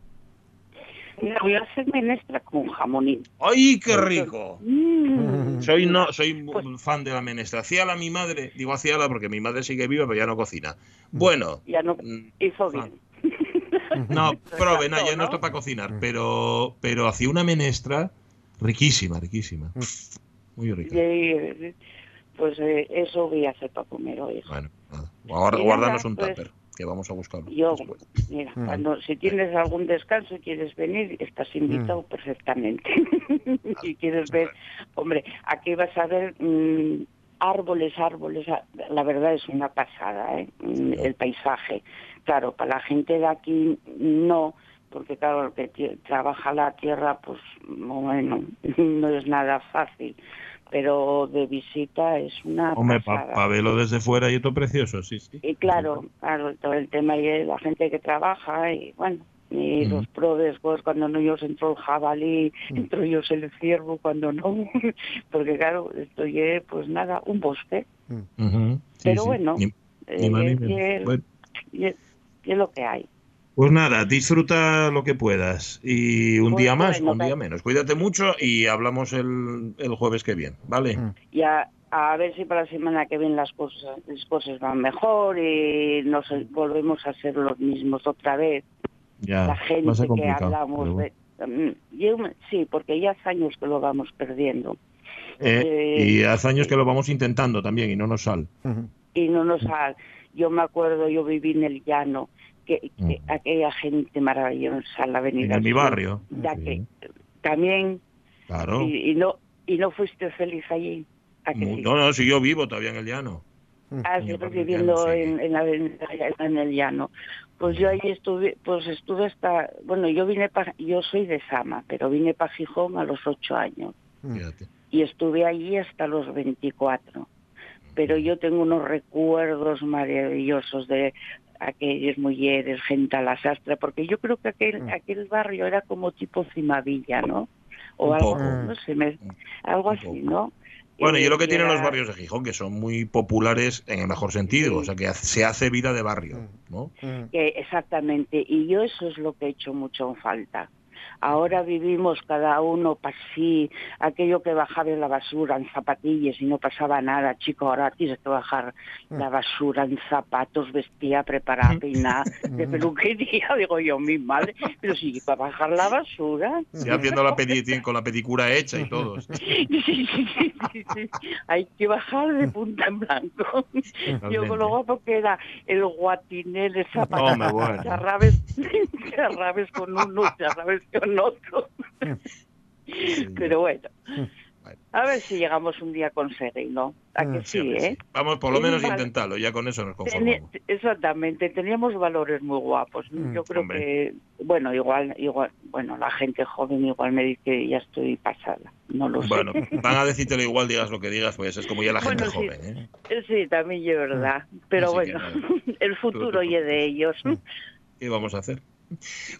Mira, voy a hacer menestra con jamonín. ¡Ay, qué rico! Mm. Soy no, soy mu- fan de la menestra. Hacíala mi madre, digo hacíala porque mi madre sigue viva, pero ya no cocina. Bueno, Ya no mm, hizo bien. no, prove, no, ya no ¿no? está para cocinar, pero, pero hacía una menestra riquísima, riquísima. Muy rica. Pues eh, eso voy a hacer para comer hoy. Bueno, nada. Guarda- guárdanos un pues, tupper, que vamos a buscarlo. Yo, después. mira, cuando si tienes algún descanso y quieres venir, estás invitado perfectamente. y quieres ver, hombre, aquí vas a ver mm, árboles, árboles. a- La verdad es una pasada, ¿eh? Mm, El paisaje. Claro, para la gente de aquí no, porque claro, el que trabaja la tierra, pues bueno, no es nada fácil. Pero de visita es una Hombre, para verlo desde fuera y esto precioso, sí, sí. Y claro, claro, todo el tema de la gente que trabaja y bueno, y los probes, pues cuando no ellos entró el jabalí, entró ellos el ciervo, cuando no, porque claro, esto es pues nada, un bosque, sí, pero sí. bueno, eh, Bueno. es lo que hay. Pues nada, disfruta lo que puedas. Y un Pues día más, bueno, un día menos. Cuídate mucho y hablamos el, el jueves que viene, ¿vale? Y a, a ver si para la semana que viene las cosas, las cosas van mejor y nos volvemos a ser los mismos otra vez. Ya, la va a gente ser que complicado, hablamos pero de... Mm, yo sí, porque ya hace años que lo vamos perdiendo. Eh, eh, y hace años que lo vamos intentando también y no nos sale. y no nos ha... Yo me acuerdo, yo viví en el llano, que, que aquella gente maravillosa en la avenida. Mm. En mi barrio. ya que también, Claro. y, y no y no fuiste feliz allí. ¿A que sí? No, no, si yo vivo todavía en el llano. Ah, en sí, viviendo llano, sí. en, en la avenida, en el llano. Pues yo ahí estuve, pues estuve hasta, bueno, yo vine pa, yo soy de Sama, pero vine para Gijón a los ocho años Fíjate. y estuve allí hasta los 24. Pero yo tengo unos recuerdos maravillosos de aquellos mujeres, gente a la sastra, porque yo creo que aquel, aquel barrio era como tipo Cimavilla, ¿no? O Un algo, poco. no sé, me- algo así, ¿no? Bueno, y Eh, lo que tienen era- los barrios de Gijón, que son muy populares en el mejor sentido, o sea, que hace- se hace vida de barrio, ¿no? Que exactamente, y yo eso es lo que he hecho mucho en falta. Ahora vivimos cada uno para sí, aquello que bajaba en la basura en zapatillas y no pasaba nada, chico, ahora tienes que bajar la basura en zapatos, vestida, preparada, peinada, de peluquería, digo yo, mi madre, pero sí, para bajar la basura. Sí, haciendo la con la pedicura hecha y todo. Sí, sí, sí, sí, sí. Hay que bajar de punta en blanco. Yo con lo guapo que era el guatiné de zapatos. Hombre, bueno. Charrabes, charrabes con uno, charrabes con otro. Pero bueno. A ver si llegamos un día a conseguirlo. ¿A que sí, hombre, eh? sí. Vamos, por lo menos Vale. intentarlo, ya con eso nos conformamos. exactamente, teníamos valores muy guapos. Mm, Yo creo hombre. que, bueno, igual, igual, bueno, la gente joven igual me dice que ya estoy pasada. No lo Bueno, sé. van a decírtelo igual, digas lo que digas, pues es como ya la gente Bueno, joven, ¿eh? Sí, también es verdad. Pero Así que bueno, el futuro y de ellos. ¿Qué vamos a hacer?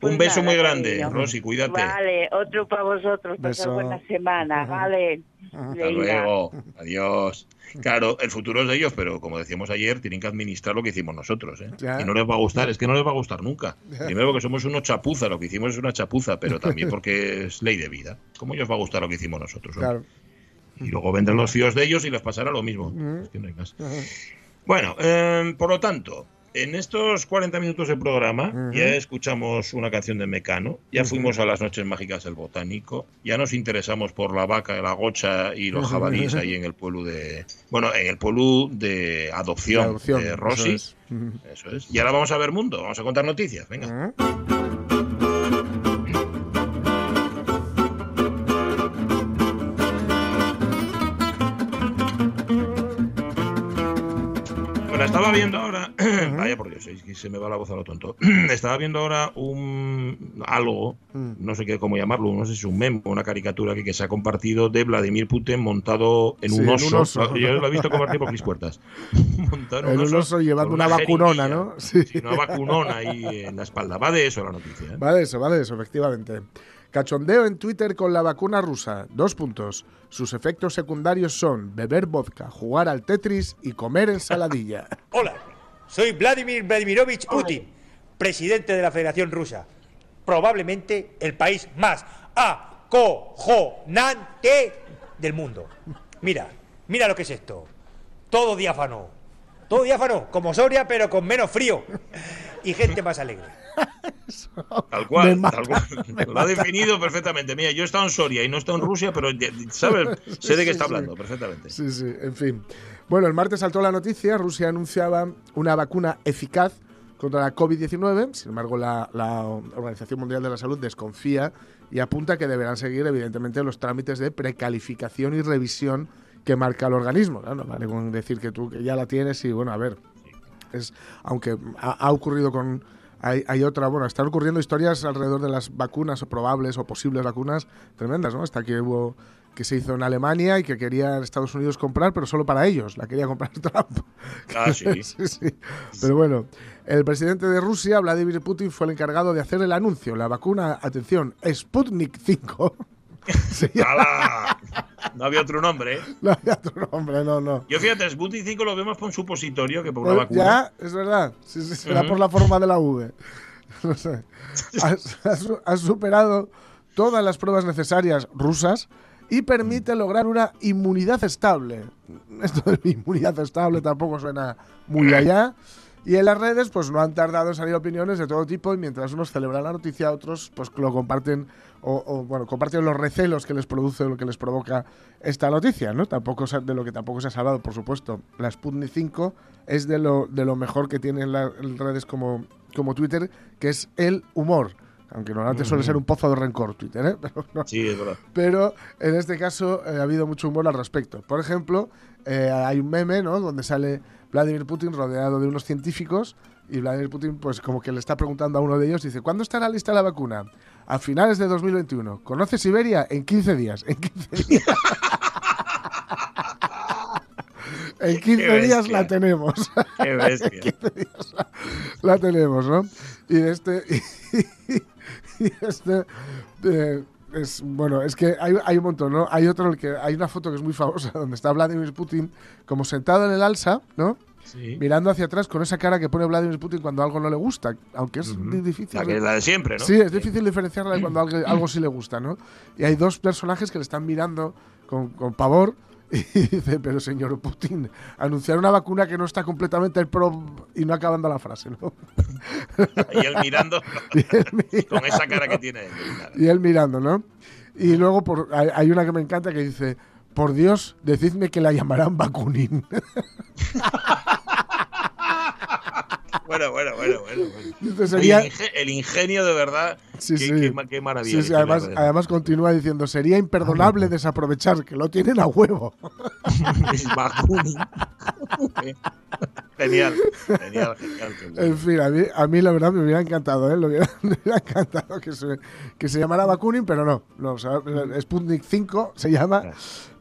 Pues Un beso nada, muy grande, cariño. Rosy, cuídate. Vale, otro para vosotros. Pasad Beso. buena semana, vale. Hasta Venga. luego. Adiós. Claro, el futuro es de ellos, pero como decíamos ayer, tienen que administrar lo que hicimos nosotros. ¿eh? Y no les va a gustar, es que no les va a gustar nunca. Primero porque somos unos chapuza, lo que hicimos es una chapuza, pero también porque es ley de vida. ¿Cómo ellos va a gustar lo que hicimos nosotros? Claro. Y luego vendrán los fíos de ellos y les pasará lo mismo. Es que no hay más. Bueno, eh, por lo tanto, en estos 40 minutos de programa ya escuchamos una canción de Mecano, ya fuimos a las noches mágicas del botánico, ya nos interesamos por la vaca, la gocha y los jabalíes ahí en el pueblo de, bueno, en el pueblo de adopción, de eso Rosy. es. Ujú. Eso es. Y ahora vamos a ver mundo, vamos a contar noticias, venga. Viendo ahora, vaya por Dios, se me va la voz a lo tonto. estaba viendo ahora un algo, Mm. no sé qué cómo llamarlo, no sé si es un meme o una caricatura que, que se ha compartido de Vladimir Putin montado en Sí, un en un oso. oso. Yo lo he visto compartir por mis puertas. Montado En un oso llevando con una vacunona. ¿no? Sí. Sí, una vacunona ahí en la espalda. Va de eso la noticia. ¿eh? Va de eso, va de eso, efectivamente. Cachondeo en Twitter con la vacuna rusa. Dos puntos. Sus efectos secundarios son beber vodka, jugar al Tetris y comer ensaladilla. Hola, soy Vladimir Vladimirovich Putin, presidente de la Federación Rusa. Probablemente el país más acojonante del mundo. Mira, mira lo que es esto. Todo diáfano. Todo diáfano, como Soria, pero con menos frío. Y gente más alegre. Tal cual, tal cual. Lo ha definido perfectamente. Mira, yo he estado en Soria y no he estado en Rusia, pero ¿sabes? Sé de qué está hablando perfectamente. Sí, sí, en fin. Bueno, el martes saltó la noticia, Rusia anunciaba una vacuna eficaz contra la COVID-19, sin embargo la, la Organización Mundial de la Salud desconfía y apunta que deberán seguir evidentemente los trámites de precalificación y revisión que marca el organismo. No vale con decir que tú que ya la tienes y bueno, a ver, es aunque ha, ha ocurrido con hay, hay otra, bueno, están ocurriendo historias alrededor de las vacunas o probables o posibles vacunas tremendas, ¿no? Hasta que hubo que se hizo en Alemania y que querían Estados Unidos comprar, pero solo para ellos, la quería comprar Trump. Ah, sí. Sí, sí. Pero bueno, el presidente de Rusia, Vladimir Putin, fue el encargado de hacer el anuncio. La vacuna, atención, Sputnik 5. No había otro nombre, ¿eh? no había otro nombre, no, no. Yo fíjate, Sputnik 5 lo vemos por un supositorio que por una Pues vacuna. Ya, es verdad. Sí, sí, será por la forma de la V. No sé. Ha, ha su- ha superado todas las pruebas necesarias rusas y permite lograr una inmunidad estable. Esto de inmunidad estable tampoco suena muy allá. Y en las redes, pues no han tardado en salir opiniones de todo tipo y mientras unos celebran la noticia, otros pues lo comparten o, o, bueno, comparten los recelos que les produce o lo que les provoca esta noticia, ¿no? Tampoco de lo que tampoco se ha salvado, por supuesto. La Sputnik 5 es de lo, de lo mejor que tienen las redes como, como Twitter, que es el humor. Aunque normalmente suele ser un pozo de rencor Twitter, ¿eh? Pero no, Sí, es verdad. pero en este caso eh, ha habido mucho humor al respecto. Por ejemplo, eh, hay un meme, ¿no? Donde sale Vladimir Putin rodeado de unos científicos y Vladimir Putin, pues como que le está preguntando a uno de ellos, dice, ¿cuándo estará lista la vacuna? A finales de 2021. ¿Conoce Siberia? En 15 días. En 15 días. en 15 Qué días la tenemos. Qué bestia. la tenemos, ¿no? Y este. Y, este. eh, es, bueno, es que hay, hay un montón, ¿no? Hay otro, el que hay una foto que es muy famosa, donde está Vladimir Putin como sentado en el alza, ¿no? Sí. Mirando hacia atrás con esa cara que pone Vladimir Putin cuando algo no le gusta, aunque es di- difícil. La, que, la de siempre, ¿no? Sí, es difícil diferenciarla de cuando algo, algo sí le gusta, ¿no? Y hay dos personajes que le están mirando con, con pavor y dice, pero señor Putin, anunciar una vacuna que no está completamente pro y no acabando la frase, ¿no? Y él mirando Y él mira- con esa cara que tiene. él. y él mirando, ¿no? Y luego por, hay, hay una que me encanta que dice, por Dios, decidme que la llamarán Bakunin. Bueno, bueno, bueno, bueno. Sería- Oye, el, inge- el ingenio de verdad. Sí, qué, sí. qué ma- qué maravilla. Sí, además, además continúa diciendo, sería imperdonable desaprovechar, que lo tienen a huevo. Bakunin. genial, genial, genial. En fin, a mí, a mí la verdad me hubiera encantado, ¿eh? Me hubiera, me hubiera encantado que se, que se llamara Bakunin, pero no. no o sea, Sputnik 5 se llama.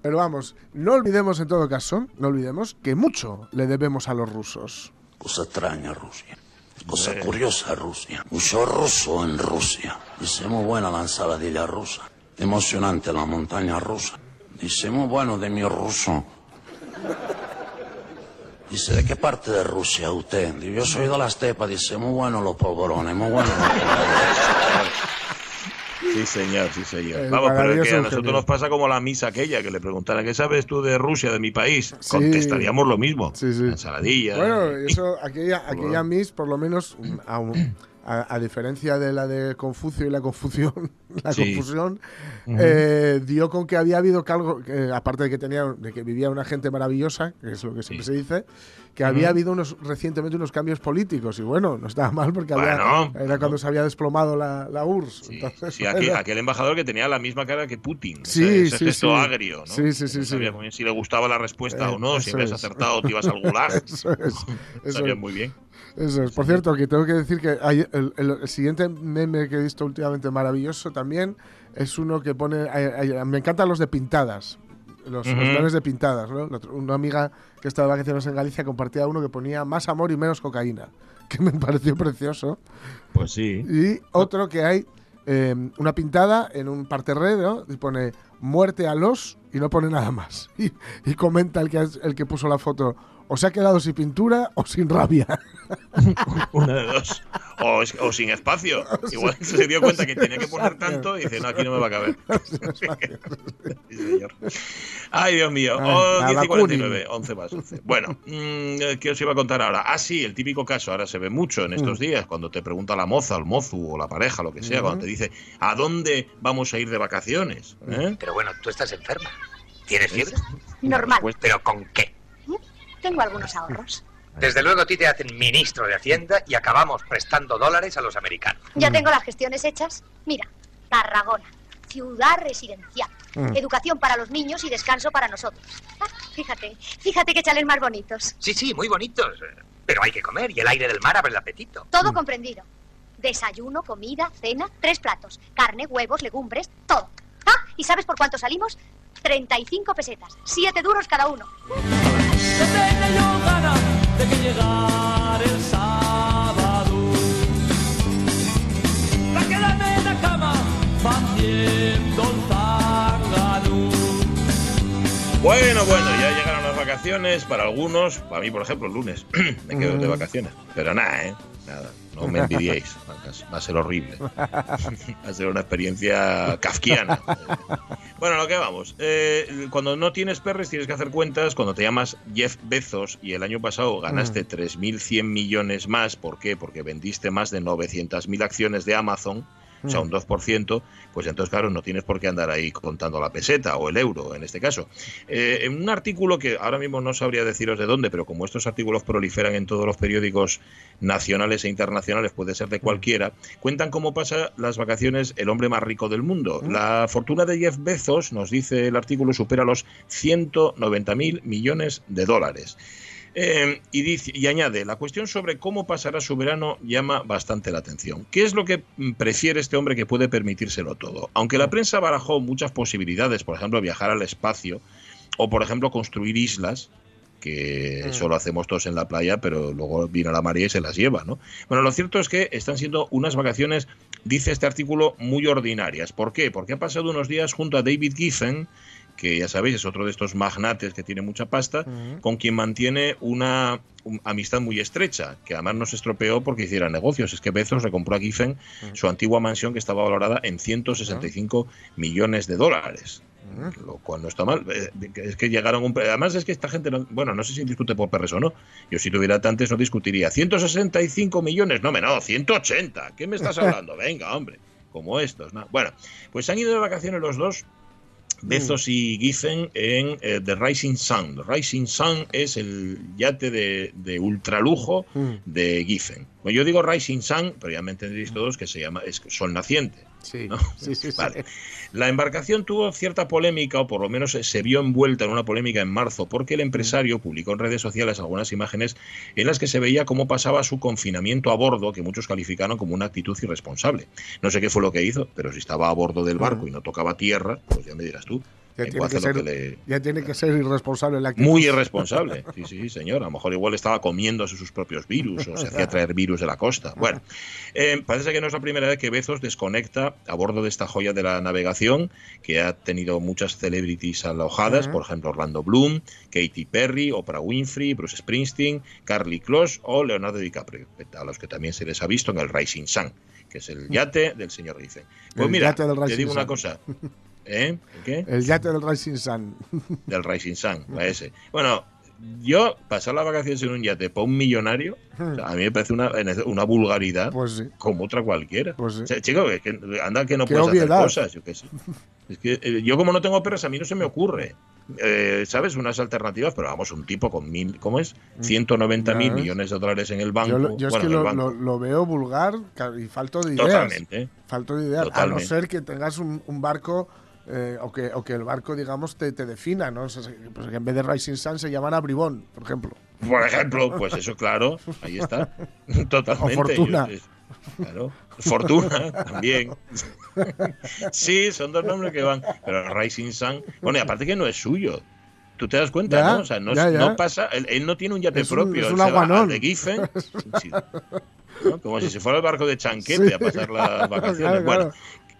Pero vamos, no olvidemos en todo caso, no olvidemos que mucho le debemos a los rusos. Cosa extraña Rusia. Cosa curiosa Rusia. Mucho ruso en Rusia. Dice muy buena la ensaladilla rusa. Emocionante la montaña rusa. Dice muy bueno de mi ruso. Dice, ¿de qué parte de Rusia usted? Yo soy de la estepa. Dice, muy bueno los polvorones, muy bueno los polvorones. Sí, señor, sí, señor. El Vamos, pero es que a nosotros nos pasa como la misa aquella que le preguntara, ¿qué sabes tú de Rusia, de mi país? Sí. Contestaríamos lo mismo. Sí, sí. Ensaladilla. Bueno, eso, aquella, aquella Miss, por lo menos, a, a diferencia de la de Confucio y la confusión, la Sí. confusión, eh, dio con que había habido algo, aparte de que tenía, de que vivía una gente maravillosa, que es lo que siempre se dice, que había habido unos recientemente unos cambios políticos y bueno, no estaba mal porque había, Bueno, era cuando se había desplomado la, la URSS. Sí, Entonces, sí, aquel, embajador que tenía la misma cara que Putin. Sí, ese, ese sí, gesto agrio, ¿no? Sí, sí, sí, No sabía muy bien si le gustaba la respuesta Eh, o no, si eso habías es. acertado te ibas al gulag. eso es, eso Sabía es. muy bien. Eso es. Por cierto, que tengo que decir que hay- el, el- el siguiente meme que he visto últimamente maravilloso también es uno que pone. hay- me encantan los de pintadas. Los, memes de pintadas, ¿no? Una amiga que estaba de vacaciones en Galicia compartía uno que ponía más amor y menos cocaína, que me pareció precioso. Pues sí. Y otro que hay eh, una pintada en un parterre, ¿no? Y pone muerte a los y no pone nada más. Y, y comenta el que, el que puso la foto, o se ha quedado sin pintura o sin rabia. Una de dos. O, o sin espacio. Igual se dio cuenta que tenía que poner tanto y dice, no, aquí no me va a caber. Sí, señor. Ay, Dios mío. Ay, Oh, la 10 y vacuni. 49, 11 más 11. Bueno, mm, ¿qué os iba a contar ahora? Ah, sí, el típico caso, ahora se ve mucho en estos días, cuando te pregunta la moza, el mozu o la pareja, lo que sea, cuando te dice, ¿a dónde vamos a ir de vacaciones? ¿Eh? Pero bueno, tú estás enferma. ¿Tienes fiebre? Normal. ¿Pero con qué? Tengo algunos ahorros. Desde luego a ti te hacen ministro de Hacienda y acabamos prestando dólares a los americanos. Ya tengo las gestiones hechas. Mira, Tarragona, ciudad residencial. Mm. Educación para los niños y descanso para nosotros. Ah, fíjate, fíjate qué chales más bonitos. Sí, sí, muy bonitos. Pero hay que comer y el aire del mar abre el apetito. Todo comprendido. Desayuno, comida, cena, tres platos. Carne, huevos, legumbres, todo. Ah, ¿y sabes por cuánto salimos? 35 pesetas. Siete duros cada uno. Bueno, bueno, ya llegaron las vacaciones para algunos. Para mí, por ejemplo, el lunes me quedo de vacaciones. Pero nada, ¿eh? Nada. No me envidiéis. Va a ser horrible. Va a ser una experiencia kafkiana. Bueno, lo que vamos. Eh, cuando no tienes perres tienes que hacer cuentas. Cuando te llamas Jeff Bezos y el año pasado ganaste 3.100 millones más, ¿por qué? Porque vendiste más de 900.000 acciones de Amazon, o sea, un 2%, pues entonces, claro, no tienes por qué andar ahí contando la peseta o el euro, en este caso. Eh, en un artículo que ahora mismo no sabría deciros de dónde, pero como estos artículos proliferan en todos los periódicos nacionales e internacionales, puede ser de cualquiera, cuentan cómo pasa las vacaciones el hombre más rico del mundo. La fortuna de Jeff Bezos, nos dice el artículo, supera los 190.000 millones de dólares. Eh, y, dice, y añade, la cuestión sobre cómo pasará su verano llama bastante la atención. ¿Qué es lo que mm, prefiere este hombre que puede permitírselo todo? Aunque la prensa barajó muchas posibilidades, por ejemplo, viajar al espacio o, por ejemplo, construir islas, que solo hacemos todos en la playa, pero luego viene la María y se las lleva, ¿no? Bueno, lo cierto es que están siendo unas vacaciones, dice este artículo, muy ordinarias. ¿Por qué? Porque ha pasado unos días junto a David Giffen, que ya sabéis es otro de estos magnates que tiene mucha pasta, con quien mantiene una un- amistad muy estrecha, que además no se estropeó porque hiciera negocios. Es que Bezos le compró a Giffen su antigua mansión que estaba valorada en 165 millones de dólares. Lo cual no está mal. Eh, Es que llegaron un. Además, es que esta gente. No, bueno, no sé si discute por perres o no. Yo, si tuviera tantos, no discutiría. 165 millones. No, me no, 180. ¿Qué me estás hablando? Venga, hombre. Como estos. ¿no? Bueno, pues han ido de vacaciones los dos Bezos y Giffen en eh, The Rising Sun. The Rising Sun es el yate de, de ultralujo Mm. de Giffen. Bueno, yo digo Rising Sun, pero ya me entendéis todos que se llama es Sol Naciente. Sí, ¿no? sí, sí, sí. La embarcación tuvo cierta polémica, o por lo menos se- se vio envuelta en una polémica en marzo, porque el empresario publicó en redes sociales algunas imágenes en las que se veía cómo pasaba su confinamiento a bordo, que muchos calificaron como una actitud irresponsable. No sé qué fue lo que hizo, pero si estaba a bordo del barco y no tocaba tierra, pues ya me dirás tú. Ya tiene, que ser, que le- ya tiene que ser irresponsable la actitud. Muy irresponsable. Sí, sí, señor. A lo mejor igual estaba comiéndose sus propios virus o se hacía traer virus de la costa. Bueno, eh, parece que no es la primera vez que Bezos desconecta a bordo de esta joya de la navegación, que ha tenido muchas celebrities alojadas, por ejemplo, Orlando Bloom, Katy Perry, Oprah Winfrey, Bruce Springsteen, Carly Close o Leonardo DiCaprio, a los que también se les ha visto en el Rising Sun, que es el yate del señor Giffen. Pues El mira, te digo una cosa. ¿Eh? ¿Qué? El yate del Rising Sun. del Rising Sun, a ese. Bueno, yo pasar las vacaciones en un yate para un millonario, o sea, a mí me parece una, una vulgaridad Pues sí. como otra cualquiera. Pues sí. O sea, chico, que, que anda que no Qué puedes obviedad. hacer cosas, yo qué sé. Es que eh, yo como no tengo perros, a mí no se me ocurre. eh, ¿Sabes? Unas alternativas, pero vamos, un tipo con mil, ¿cómo es? 190 mil Mm. Ves. millones de dólares en el banco. Yo, lo- yo es que lo, banco. lo- lo veo vulgar y falto de ideas. Totalmente. Falto de ideas. A no ser que tengas un, un barco eh, o, que, o que el barco, digamos, te, te defina, ¿no? O sea, pues que en vez de Rising Sun se llaman Bribón, por ejemplo. Por ejemplo, pues eso, claro, ahí está. Totalmente. O Fortuna. Yo- claro. Fortuna también. sí, son dos nombres que van. Pero Rising Sun. Bueno, y aparte que no es suyo. Tú te das cuenta, Ya, ¿no? O sea, no, ya, ya. no pasa. Él, él no tiene un yate Es un- propio. es un aguanón. de Giffen. sí, ¿no? Como si se fuera el barco de Chanquete Sí. a pasar las vacaciones. Claro, bueno, claro.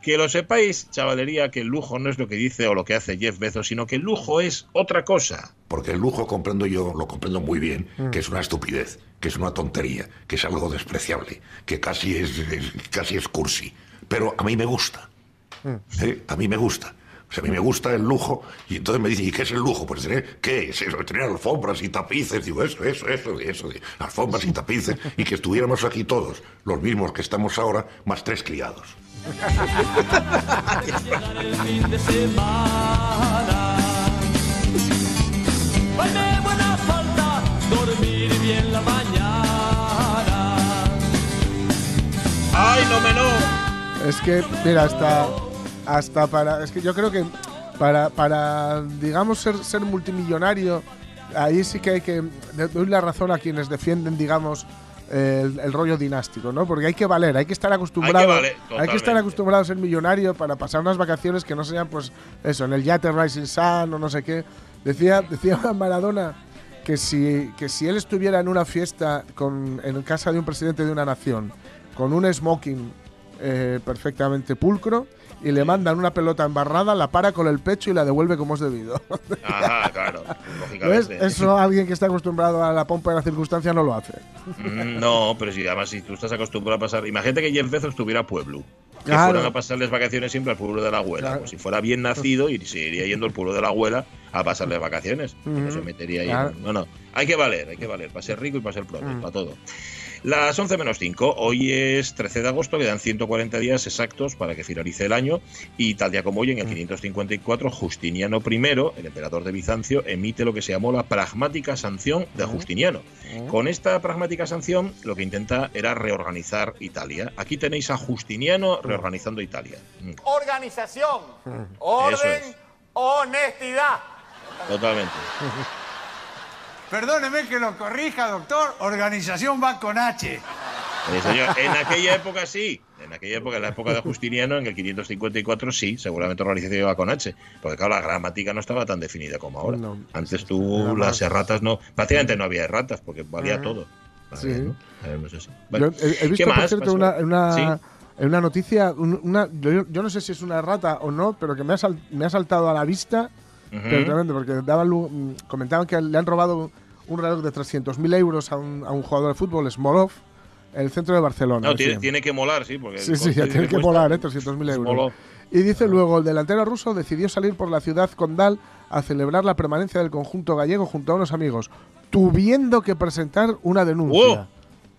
Que lo sepáis, chavalería, que el lujo no es lo que dice o lo que hace Jeff Bezos, sino que el lujo es otra cosa. Porque el lujo comprendo yo, lo comprendo muy bien, que es una estupidez, que es una tontería, que es algo despreciable, que casi es, es- casi es cursi. Pero a mí me gusta. ¿eh? A mí me gusta. O sea, a mí me gusta el lujo y entonces me dicen, ¿y qué es el lujo? Pues tener, ¿qué es eso? Tener alfombras y tapices. Digo, eso, eso, eso, eso, alfombras y tapices y que estuviéramos aquí todos, los mismos que estamos ahora, más tres criados. ¡Ay, no me! Es que, mira, hasta, hasta para. Es que yo creo que para, para digamos, ser, ser multimillonario, ahí sí que hay que. Doy la razón a quienes defienden, digamos, el, el rollo dinástico, ¿no? Porque hay que valer, hay que estar acostumbrado. Hay que valer, hay que estar acostumbrado a ser millonario para pasar unas vacaciones que no sean, pues, eso, en el yate Rising Sun o no sé qué. Decía, decía Maradona que si, que si él estuviera en una fiesta con, en casa de un presidente de una nación, con un smoking eh, perfectamente pulcro, y le mandan una pelota embarrada, la para con el pecho y la devuelve como es debido. Ajá, ¿Ves? Eso alguien que está acostumbrado a la pompa de la circunstancia no lo hace. Mm, No, pero si además si tú estás acostumbrado a pasar, imagínate que Jeff Bezos tuviera pueblo. Que Claro. fueran a pasarles vacaciones siempre al pueblo de la abuela. Claro. Pues si fuera bien nacido y seguiría yendo al pueblo de la abuela a pasarle vacaciones. No se metería ahí. Claro. No, no. Hay que valer, hay que valer. Para ser rico y para ser pobre, Mm. para todo. Las 11 menos 5. Hoy es 13 de agosto, quedan 140 días exactos para que finalice el año. Y tal día como hoy, en el 554, Justiniano I, el emperador de Bizancio, emite lo que se llamó la pragmática sanción de Justiniano. Con esta pragmática sanción, lo que intenta era reorganizar Italia. Aquí tenéis a Justiniano reorganizando Italia. Mm, Organización, orden, es. honestidad. Totalmente. Perdóneme que lo corrija, doctor. Organización va con H. Eh, señor, en aquella época sí. En aquella época, en la época de Justiniano, en el 554 sí, seguramente organización iba con H. Porque claro, la gramática no estaba tan definida como ahora. No. Antes tú Era las erratas no. Prácticamente no había erratas porque valía Ah, todo. sí. Valía, ¿no? No sé si- Bueno, Yo he, he ¿qué visto, por más cierto, una, una, Sí. en una noticia, un- una, yo, yo no sé si es una errata o no, pero que me ha, sal- me ha saltado a la vista, Tremendo, porque daban, mm, comentaban que le han robado un reloj de 300.000 euros a un, a un jugador de fútbol, Smolov, en el centro de Barcelona. No, tiene, que molar, sí. Porque Sí, sí, tiene que cuesta- volar, ¿eh? 300.000 euros. Smolov. Y dice luego, el delantero ruso decidió salir por la ciudad condal a celebrar la permanencia del conjunto gallego junto a unos amigos, tuviendo que presentar una denuncia.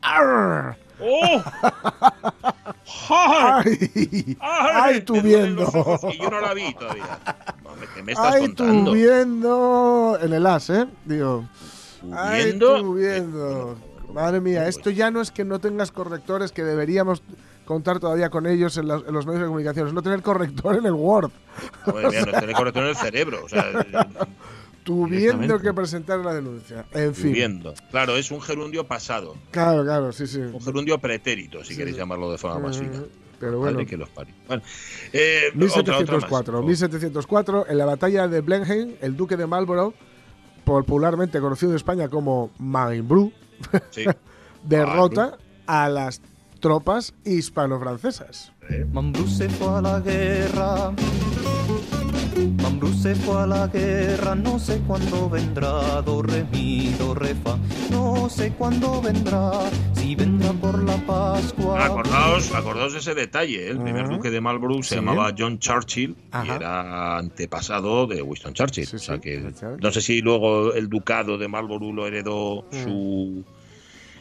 ¡Arr! ¡Oh! ¡Ay! ¡Ay, tuviendo! Y yo no la vi todavía. ¿Qué me estás Ay, contando? viendo en el as, ¿eh? Digo. Ay, viendo? tú viendo. Madre mía, esto ya no es que no tengas correctores que deberíamos contar todavía con ellos en, los- en los medios de comunicación, es no tener corrector en el Word. Madre mía, no tiene corrector en el cerebro. O sea, Tuviendo Directamente. que presentar la denuncia. En fin. viendo. Claro, es un gerundio pasado. Claro, claro, sí, sí. Un gerundio pretérito, si Sí, queréis sí. llamarlo de forma más fina. Pero bueno. Madre que los parió. Bueno, eh, otra- otra más. 1704. 1704, en la batalla de Blenheim, el duque de Marlborough, popularmente conocido en España como Mainbru, Sí. derrota a las tropas hispano-francesas. Mambrú se fue a la guerra. Mambrú se fue a la guerra, no sé cuándo vendrá, do re mi, do re fa, no sé cuándo vendrá, si vendrá por la Pascua. Acordaos, acordaos ese detalle. ¿eh? El primer duque de Marlborough se Sí. llamaba John Churchill y era antepasado de Winston Churchill. Sí, o sea que no sé si luego el ducado de Marlborough lo heredó Mm. su,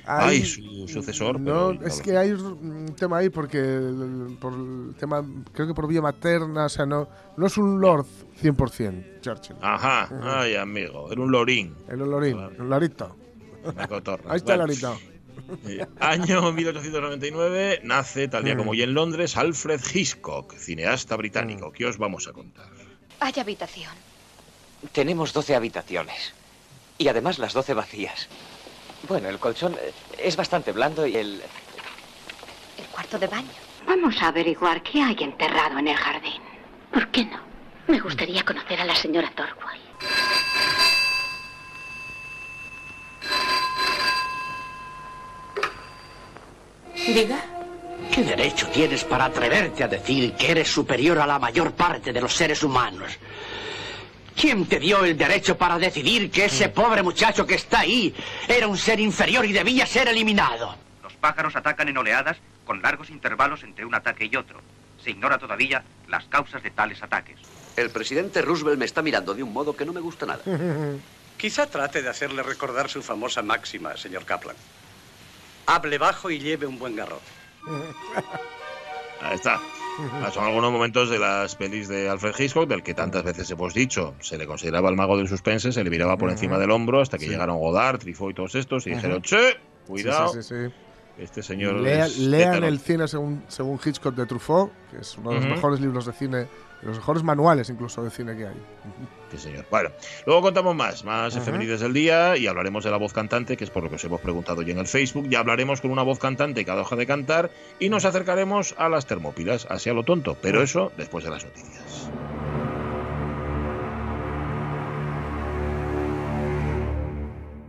Hay- ay, su sucesor. No, pero es que hay un tema ahí porque el- por el tema, creo que por vía materna, o sea, no, no es un lord 100% Churchill. Ajá, ay amigo, era un lorín. El olorín, el lorito. una cotorra. Ahí está el lorito. eh, año 1899 nace, tal día como hoy en Londres, Alfred Hitchcock, cineasta británico. ¿Qué os vamos a contar? Hay habitación. Tenemos 12 habitaciones. Y además las 12 vacías. Bueno, el colchón eh, es bastante blando y el... El cuarto de baño. Vamos a averiguar qué hay enterrado en el jardín. ¿Por qué no? Me gustaría conocer a la señora Torquay. Diga. ¿Qué derecho tienes para atreverte a decir que eres superior a la mayor parte de los seres humanos? ¿Quién te dio el derecho para decidir que ese pobre muchacho que está ahí era un ser inferior y debía ser eliminado? Los pájaros atacan en oleadas con largos intervalos entre un ataque y otro. Se ignora todavía las causas de tales ataques. El presidente Roosevelt me está mirando de un modo que no me gusta nada. Quizá trate de hacerle recordar su famosa máxima, señor Kaplan. Hable bajo y lleve un buen garrote. Ahí está. Ah, Son algunos momentos de las pelis de Alfred Hitchcock, del que tantas veces hemos dicho. Se le consideraba el mago del suspense, se le miraba por encima del hombro hasta que Sí. llegaron Godard, Truffaut y todos estos y dijeron, che, cuidado. Sí, sí. Este señor Lea- lean tétano". el cine según, según Hitchcock de Truffaut, que es uno de los mejores libros de cine, los mejores manuales incluso de cine que hay. Sí, señor. Bueno, luego contamos más, más efemérides del día y hablaremos de la voz cantante, que es por lo que os hemos preguntado ya en el Facebook. Ya hablaremos con una voz cantante cada hoja de cantar y nos acercaremos a las termópilas, así a lo tonto, pero eso después de las noticias.